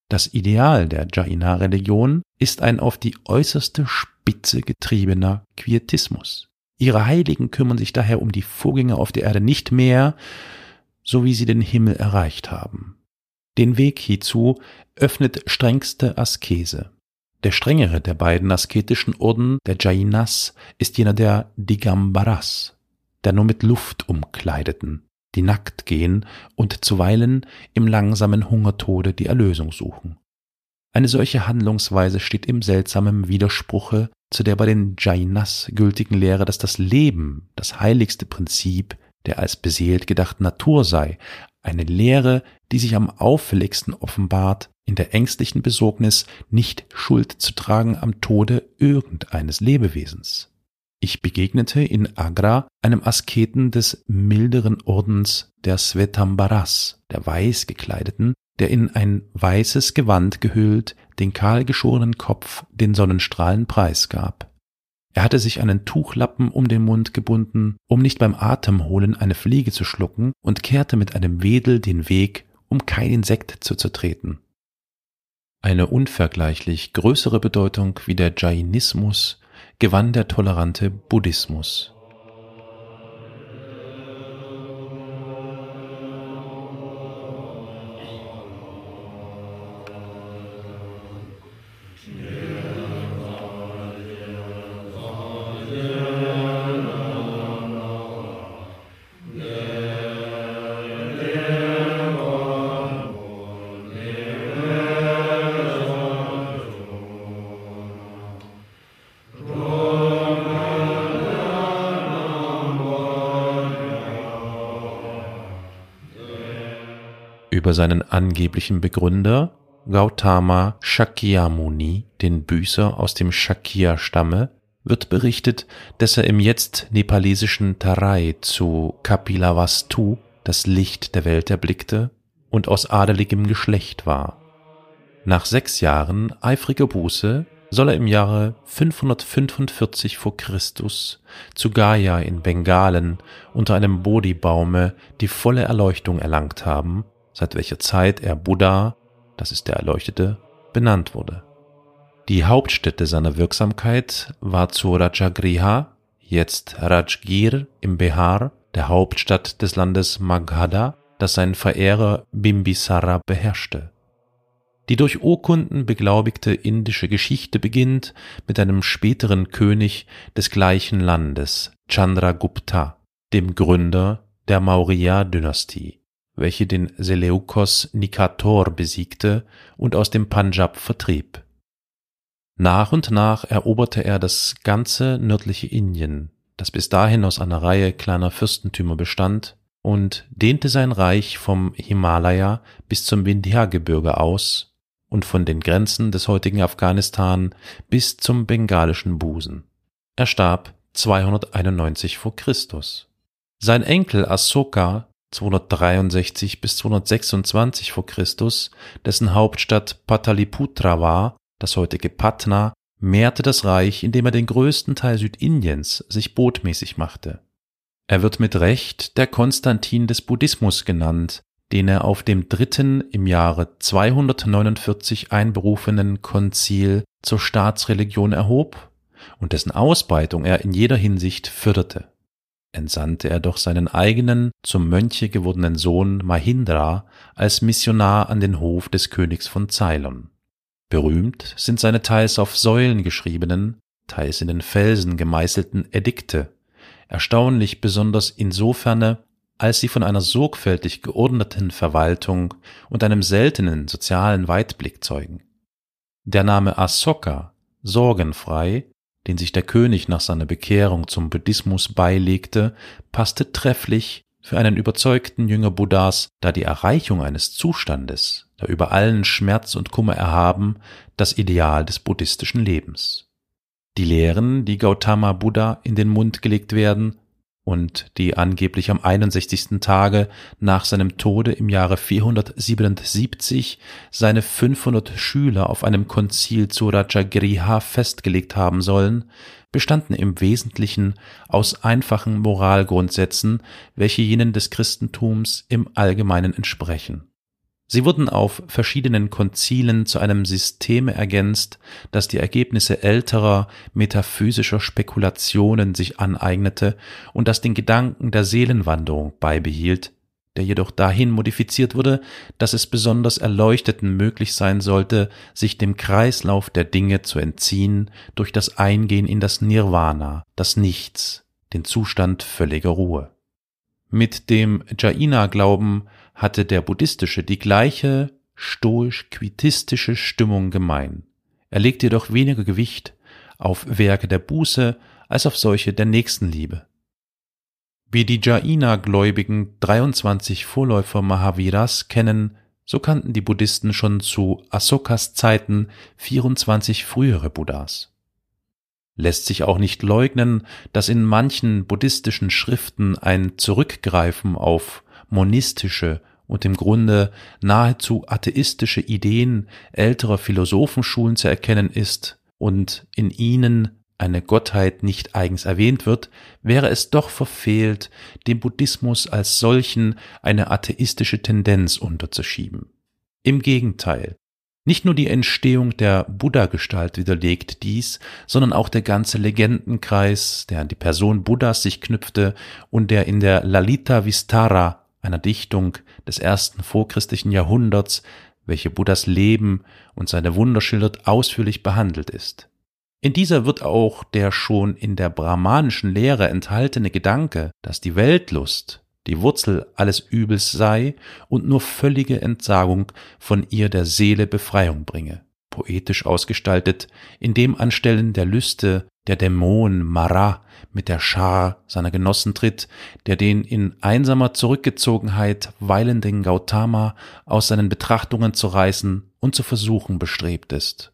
A: Das Ideal der Jaina-Religion ist ein auf die äußerste Spitze getriebener Quietismus. Ihre Heiligen kümmern sich daher um die Vorgänge auf der Erde nicht mehr, so wie sie den Himmel erreicht haben. Den Weg hierzu öffnet strengste Askese. Der strengere der beiden asketischen Orden der Jainas ist jener der Digambaras, der nur mit Luft umkleideten, die nackt gehen und zuweilen im langsamen Hungertode die Erlösung suchen. Eine solche Handlungsweise steht im seltsamen Widerspruche zu der bei den Jainas gültigen Lehre, dass das Leben das heiligste Prinzip der als beseelt gedachten Natur sei, eine Lehre, die sich am auffälligsten offenbart, in der ängstlichen Besorgnis, nicht Schuld zu tragen am Tode irgendeines Lebewesens. Ich begegnete in Agra einem Asketen des milderen Ordens der Svetambaras, der weiß gekleideten, der in ein weißes Gewand gehüllt den kahlgeschorenen Kopf den Sonnenstrahlen preisgab. Er hatte sich einen Tuchlappen um den Mund gebunden, um nicht beim Atemholen eine Fliege zu schlucken, und kehrte mit einem Wedel den Weg, um kein Insekt zu zertreten. Eine unvergleichlich größere Bedeutung wie der Jainismus gewann der tolerante Buddhismus. Über seinen angeblichen Begründer Gautama Shakyamuni, den Büßer aus dem Shakya-Stamme, wird berichtet, dass er im jetzt nepalesischen Tarai zu Kapilavastu das Licht der Welt erblickte und aus adeligem Geschlecht war. Nach sechs Jahren eifriger Buße soll er im Jahre 545 vor Christus zu Gaya in Bengalen unter einem Bodhi-Baume die volle Erleuchtung erlangt haben seit welcher Zeit er Buddha, das ist der Erleuchtete, benannt wurde. Die Hauptstätte seiner Wirksamkeit war zu Rajagriha, jetzt Rajgir im Bihar, der Hauptstadt des Landes Magadha, das sein Verehrer Bimbisara beherrschte. Die durch Urkunden beglaubigte indische Geschichte beginnt mit einem späteren König des gleichen Landes, Chandragupta, dem Gründer der Maurya-Dynastie welche den Seleukos Nikator besiegte und aus dem Pandschab vertrieb. Nach und nach eroberte er das ganze nördliche Indien, das bis dahin aus einer Reihe kleiner Fürstentümer bestand, und dehnte sein Reich vom Himalaya bis zum Vindhya-Gebirge aus und von den Grenzen des heutigen Afghanistan bis zum bengalischen Busen. Er starb 291 vor Christus. Sein Enkel Asoka 263 bis 226 vor Christus, dessen Hauptstadt Pataliputra war, das heutige Patna, mehrte das Reich, indem er den größten Teil Südindiens sich botmäßig machte. Er wird mit Recht der Konstantin des Buddhismus genannt, den er auf dem dritten im Jahre 249 einberufenen Konzil zur Staatsreligion erhob und dessen Ausbreitung er in jeder Hinsicht förderte. Entsandte er doch seinen eigenen, zum Mönche gewordenen Sohn Mahindra als Missionar an den Hof des Königs von Ceylon. Berühmt sind seine teils auf Säulen geschriebenen, teils in den Felsen gemeißelten Edikte, erstaunlich besonders insofern, als sie von einer sorgfältig geordneten Verwaltung und einem seltenen sozialen Weitblick zeugen. Der Name Asoka, sorgenfrei, den sich der König nach seiner Bekehrung zum Buddhismus beilegte, passte trefflich für einen überzeugten Jünger Buddhas, da die Erreichung eines Zustandes, der über allen Schmerz und Kummer erhaben, das Ideal des buddhistischen Lebens. Die Lehren, die Gautama Buddha in den Mund gelegt werden, und die angeblich am 61. Tage nach seinem Tode im Jahre 477 seine 500 Schüler auf einem Konzil zu Rajagriha festgelegt haben sollen, bestanden im Wesentlichen aus einfachen Moralgrundsätzen, welche jenen des Christentums im Allgemeinen entsprechen. Sie wurden auf verschiedenen Konzilen zu einem Systeme ergänzt, das die Ergebnisse älterer metaphysischer Spekulationen sich aneignete und das den Gedanken der Seelenwanderung beibehielt, der jedoch dahin modifiziert wurde, dass es besonders Erleuchteten möglich sein sollte, sich dem Kreislauf der Dinge zu entziehen durch das Eingehen in das Nirvana, das Nichts, den Zustand völliger Ruhe. Mit dem Jaina-Glauben hatte der buddhistische die gleiche stoisch-quietistische Stimmung gemein. Er legte jedoch weniger Gewicht auf Werke der Buße als auf solche der Nächstenliebe. Wie die Jaina-Gläubigen 23 Vorläufer Mahaviras kennen, so kannten die Buddhisten schon zu Asokas Zeiten 24 frühere Buddhas. Lässt sich auch nicht leugnen, dass in manchen buddhistischen Schriften ein Zurückgreifen auf monistische und im Grunde nahezu atheistische Ideen älterer Philosophenschulen zu erkennen ist und in ihnen eine Gottheit nicht eigens erwähnt wird, wäre es doch verfehlt, dem Buddhismus als solchen eine atheistische Tendenz unterzuschieben. Im Gegenteil, nicht nur die Entstehung der Buddha-Gestalt widerlegt dies, sondern auch der ganze Legendenkreis, der an die Person Buddhas sich knüpfte und der in der Lalita Vistara, einer Dichtung des ersten vorchristlichen Jahrhunderts, welche Buddhas Leben und seine Wunder schildert, ausführlich behandelt ist. In dieser wird auch der schon in der brahmanischen Lehre enthaltene Gedanke, dass die Weltlust die Wurzel alles Übels sei und nur völlige Entsagung von ihr der Seele Befreiung bringe, poetisch ausgestaltet, indem anstellen der Lüste der Dämon Mara mit der Schar seiner Genossen tritt, der den in einsamer Zurückgezogenheit weilenden Gautama aus seinen Betrachtungen zu reißen und zu versuchen bestrebt ist.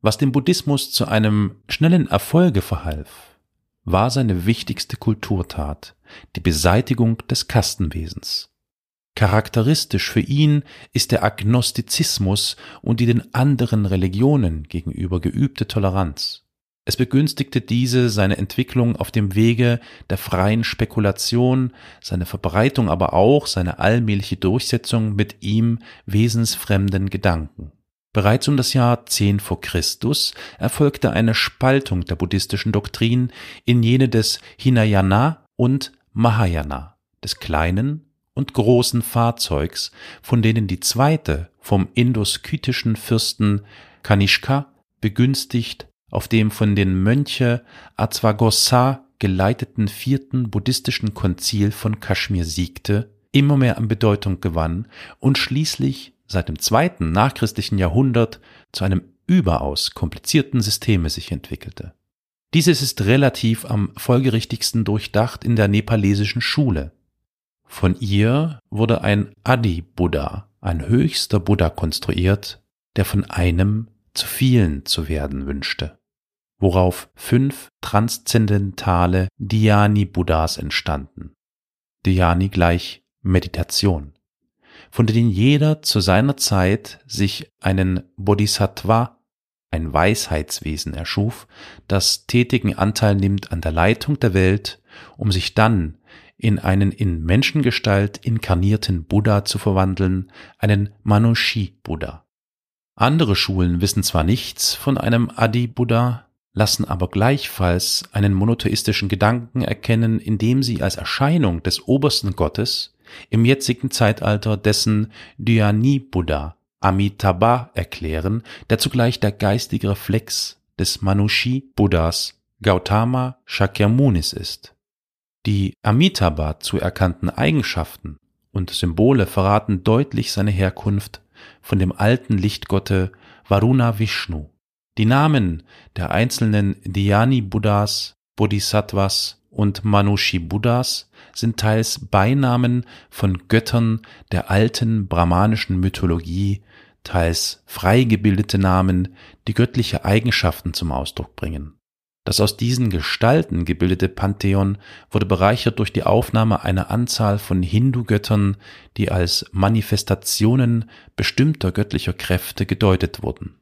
A: Was dem Buddhismus zu einem schnellen Erfolge verhalf, war seine wichtigste Kulturtat, die Beseitigung des Kastenwesens. Charakteristisch für ihn ist der Agnostizismus und die den anderen Religionen gegenüber geübte Toleranz. Es begünstigte diese seine Entwicklung auf dem Wege der freien Spekulation, seine Verbreitung aber auch seine allmähliche Durchsetzung mit ihm wesensfremden Gedanken. Bereits um das Jahr 10 vor Christus erfolgte eine Spaltung der buddhistischen Doktrin in jene des Hinayana und Mahayana, des kleinen und großen Fahrzeugs, von denen die zweite vom indus-kytischen Fürsten Kanishka begünstigt auf dem von den Mönche Azvagosa geleiteten vierten buddhistischen Konzil von Kaschmir siegte, immer mehr an Bedeutung gewann und schließlich seit dem zweiten nachchristlichen Jahrhundert zu einem überaus komplizierten Systeme sich entwickelte. Dieses ist relativ am folgerichtigsten durchdacht in der nepalesischen Schule. Von ihr wurde ein Adi-Buddha, ein höchster Buddha konstruiert, der von einem zu vielen zu werden wünschte, worauf fünf transzendentale Dhyani-Buddhas entstanden. Dhyani gleich Meditation von denen jeder zu seiner Zeit sich einen Bodhisattva, ein Weisheitswesen erschuf, das tätigen Anteil nimmt an der Leitung der Welt, um sich dann in einen in Menschengestalt inkarnierten Buddha zu verwandeln, einen Manushi-Buddha. Andere Schulen wissen zwar nichts von einem Adi-Buddha, lassen aber gleichfalls einen monotheistischen Gedanken erkennen, indem sie als Erscheinung des obersten Gottes im jetzigen Zeitalter dessen Dhyani-Buddha Amitabha erklären, der zugleich der geistige Reflex des Manushi-Buddhas Gautama Shakyamunis ist. Die Amitabha zu erkannten Eigenschaften und Symbole verraten deutlich seine Herkunft von dem alten Lichtgotte Varuna Vishnu. Die Namen der einzelnen Dhyani Buddhas, Bodhisattvas und Manushi Buddhas sind teils Beinamen von Göttern der alten brahmanischen Mythologie, teils frei gebildete Namen, die göttliche Eigenschaften zum Ausdruck bringen. Das aus diesen Gestalten gebildete Pantheon wurde bereichert durch die Aufnahme einer Anzahl von Hindu-Göttern, die als Manifestationen bestimmter göttlicher Kräfte gedeutet wurden.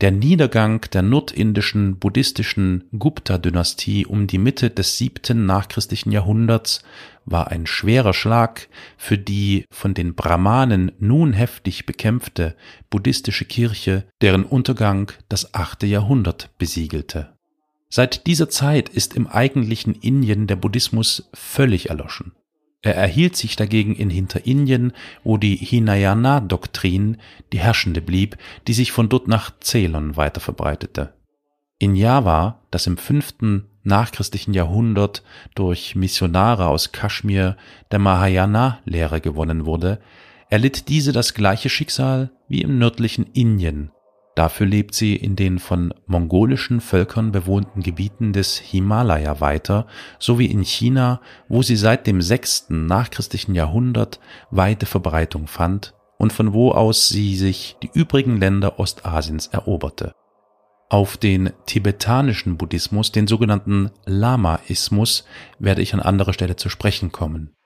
A: Der Niedergang der nordindischen buddhistischen Gupta-Dynastie um die Mitte des siebten nachchristlichen Jahrhunderts war ein schwerer Schlag für die von den Brahmanen nun heftig bekämpfte buddhistische Kirche, deren Untergang das achte Jahrhundert besiegelte. Seit dieser Zeit ist im eigentlichen Indien der Buddhismus völlig erloschen. Er erhielt sich dagegen in Hinterindien, wo die Hinayana-Doktrin die herrschende blieb, die sich von dort nach Ceylon weiter verbreitete. In Java, das im fünften nachchristlichen Jahrhundert durch Missionare aus Kaschmir der Mahayana-Lehre gewonnen wurde, erlitt diese das gleiche Schicksal wie im nördlichen Indien, Dafür lebt sie in den von mongolischen Völkern bewohnten Gebieten des Himalaya weiter, sowie in China, wo sie seit dem sechsten nachchristlichen Jahrhundert weite Verbreitung fand und von wo aus sie sich die übrigen Länder Ostasiens eroberte. Auf den tibetanischen Buddhismus, den sogenannten Lamaismus, werde ich an anderer Stelle zu sprechen kommen.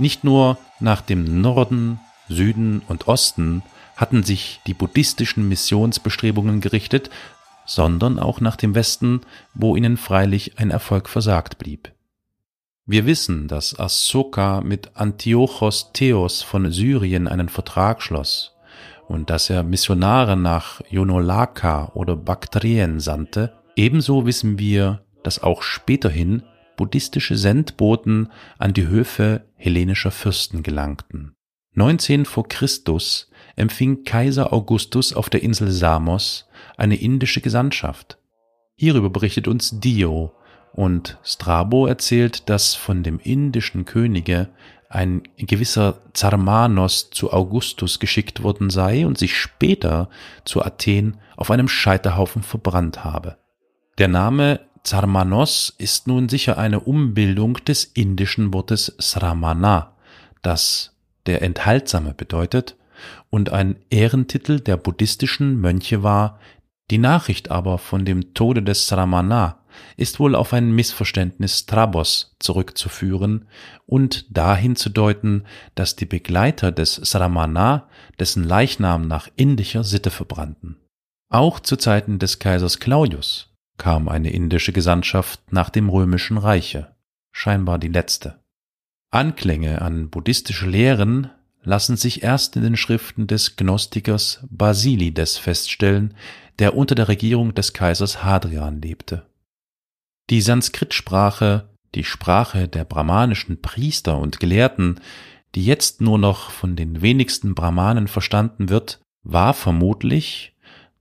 A: Nicht nur nach dem Norden, Süden und Osten hatten sich die buddhistischen Missionsbestrebungen gerichtet, sondern auch nach dem Westen, wo ihnen freilich ein Erfolg versagt blieb. Wir wissen, dass Asoka mit Antiochos Theos von Syrien einen Vertrag schloss und dass er Missionare nach Jonolaka oder Baktrien sandte. Ebenso wissen wir, dass auch späterhin buddhistische Sendboten an die Höfe hellenischer Fürsten gelangten. 19 vor Christus empfing Kaiser Augustus auf der Insel Samos eine indische Gesandtschaft. Hierüber berichtet uns Dio und Strabo erzählt, dass von dem indischen Könige ein gewisser Zarmanos zu Augustus geschickt worden sei und sich später zu Athen auf einem Scheiterhaufen verbrannt habe. Der Name Zarmanos ist nun sicher eine Umbildung des indischen Wortes Sramana, das der Enthaltsame bedeutet und ein Ehrentitel der buddhistischen Mönche war, die Nachricht aber von dem Tode des Sramana ist wohl auf ein Missverständnis Strabos zurückzuführen und dahin zu deuten, dass die Begleiter des Sramana dessen Leichnam nach indischer Sitte verbrannten. Auch zu Zeiten des Kaisers Claudius kam eine indische Gesandtschaft nach dem römischen Reiche, scheinbar die letzte. Anklänge an buddhistische Lehren lassen sich erst in den Schriften des Gnostikers Basilides feststellen, der unter der Regierung des Kaisers Hadrian lebte. Die Sanskrit-Sprache, die Sprache der brahmanischen Priester und Gelehrten, die jetzt nur noch von den wenigsten Brahmanen verstanden wird, war vermutlich,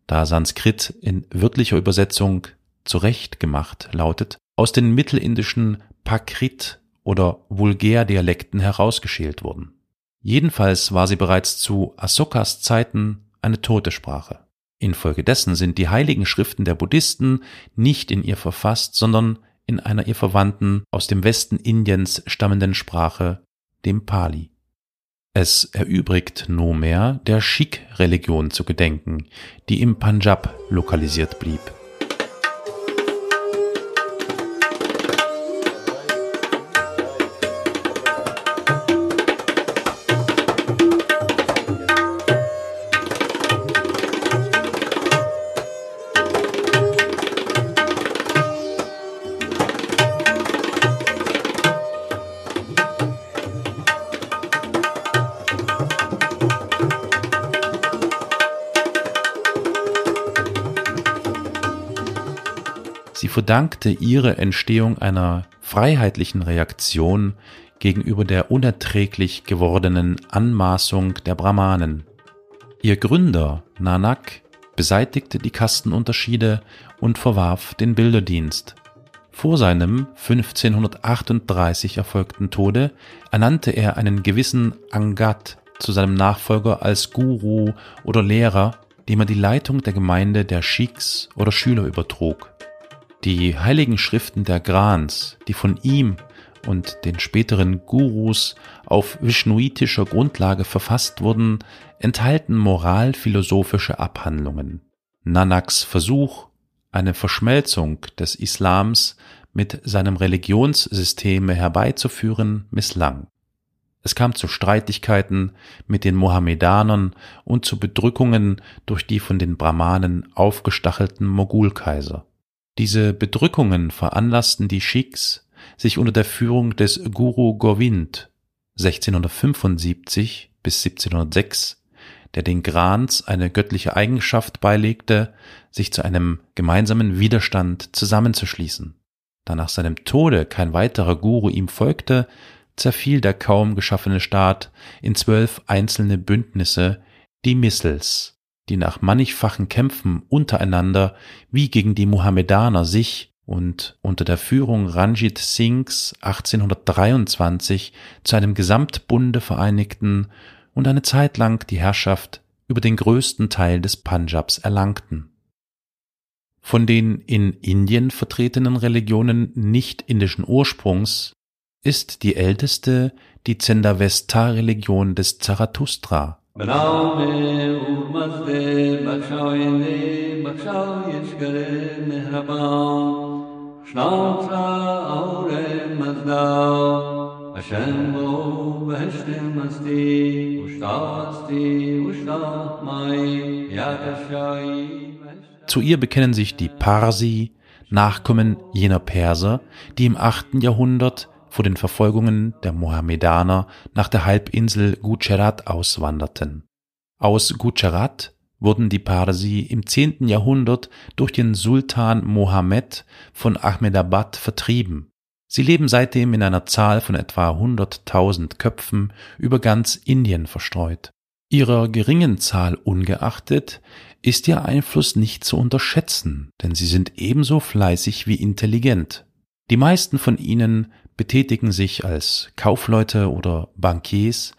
A: da Sanskrit in wörtlicher Übersetzung zurechtgemacht lautet, aus den mittelindischen Prakrit oder Vulgärdialekten herausgeschält wurden. Jedenfalls war sie bereits zu Asokas Zeiten eine tote Sprache. Infolgedessen sind die heiligen Schriften der Buddhisten nicht in ihr verfasst, sondern in einer ihr verwandten, aus dem Westen Indiens stammenden Sprache, dem Pali. Es erübrigt nunmehr der Sikh-Religion zu gedenken, die im Punjab lokalisiert blieb. Verdankte ihre Entstehung einer freiheitlichen Reaktion gegenüber der unerträglich gewordenen Anmaßung der Brahmanen. Ihr Gründer Nanak beseitigte die Kastenunterschiede und verwarf den Bilderdienst. Vor seinem 1538 erfolgten Tode ernannte er einen gewissen Angad zu seinem Nachfolger als Guru oder Lehrer, dem er die Leitung der Gemeinde der Sheiks oder Schüler übertrug. Die heiligen Schriften der Grans, die von ihm und den späteren Gurus auf vishnuitischer Grundlage verfasst wurden, enthalten moralphilosophische Abhandlungen. Nanaks Versuch, eine Verschmelzung des Islams mit seinem Religionssystem herbeizuführen, misslang. Es kam zu Streitigkeiten mit den Mohammedanern und zu Bedrückungen durch die von den Brahmanen aufgestachelten Mogulkaiser. Diese Bedrückungen veranlassten die Sheiks, sich unter der Führung des Guru Govind 1675 bis 1706, der den Grans eine göttliche Eigenschaft beilegte, sich zu einem gemeinsamen Widerstand zusammenzuschließen. Da nach seinem Tode kein weiterer Guru ihm folgte, zerfiel der kaum geschaffene Staat in zwölf einzelne Bündnisse, die Missels, die nach mannigfachen Kämpfen untereinander wie gegen die Mohammedaner sich und unter der Führung Ranjit Singhs 1823 zu einem Gesamtbunde vereinigten und eine Zeit lang die Herrschaft über den größten Teil des Punjabs erlangten. Von den in Indien vertretenen Religionen nicht-indischen Ursprungs ist die älteste die Zendavesta-Religion des Zarathustra. Zu ihr bekennen sich die Parsi, Nachkommen jener Perser, die im 8. Jahrhundert vor den Verfolgungen der Mohammedaner nach der Halbinsel Gujarat auswanderten. Aus Gujarat wurden die Parsi im 10. Jahrhundert durch den Sultan Mohammed von Ahmedabad vertrieben. Sie leben seitdem in einer Zahl von etwa 100.000 Köpfen über ganz Indien verstreut. Ihrer geringen Zahl ungeachtet ist ihr Einfluss nicht zu unterschätzen, denn sie sind ebenso fleißig wie intelligent. Die meisten von ihnen betätigen sich als Kaufleute oder Bankiers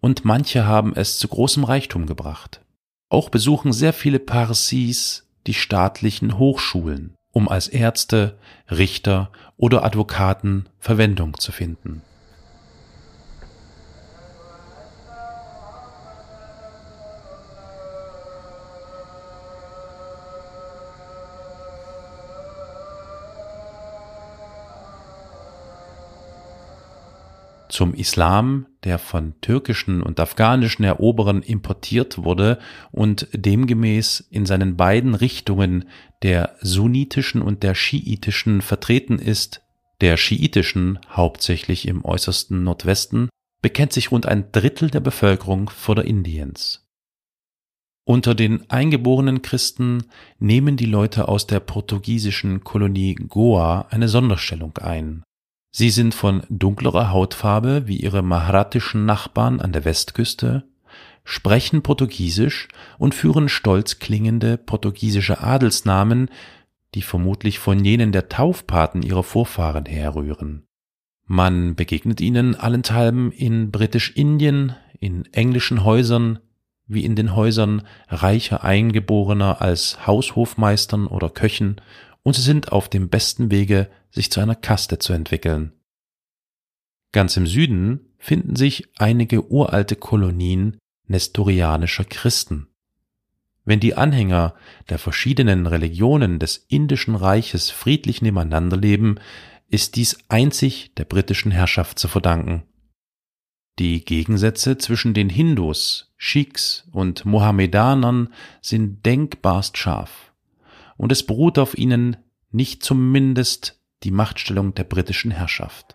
A: und manche haben es zu großem Reichtum gebracht. Auch besuchen sehr viele Parsis die staatlichen Hochschulen, um als Ärzte, Richter oder Advokaten Verwendung zu finden. Zum Islam, der von türkischen und afghanischen Eroberern importiert wurde und demgemäß in seinen beiden Richtungen der sunnitischen und der schiitischen vertreten ist, der schiitischen hauptsächlich im äußersten Nordwesten, bekennt sich rund ein Drittel der Bevölkerung vor der Indiens. Unter den eingeborenen Christen nehmen die Leute aus der portugiesischen Kolonie Goa eine Sonderstellung ein. Sie sind von dunklerer Hautfarbe wie ihre maharatischen Nachbarn an der Westküste, sprechen Portugiesisch und führen stolz klingende portugiesische Adelsnamen, die vermutlich von jenen der Taufpaten ihrer Vorfahren herrühren. Man begegnet ihnen allenthalben in Britisch-Indien, in englischen Häusern, wie in den Häusern reicher Eingeborener als Haushofmeistern oder Köchen, und sie sind auf dem besten Wege, sich zu einer Kaste zu entwickeln. Ganz im Süden finden sich einige uralte Kolonien nestorianischer Christen. Wenn die Anhänger der verschiedenen Religionen des indischen Reiches friedlich nebeneinander leben, ist dies einzig der britischen Herrschaft zu verdanken. Die Gegensätze zwischen den Hindus, Sikhs und Mohammedanern sind denkbarst scharf, und es beruht auf ihnen nicht zumindest die Machtstellung der britischen Herrschaft.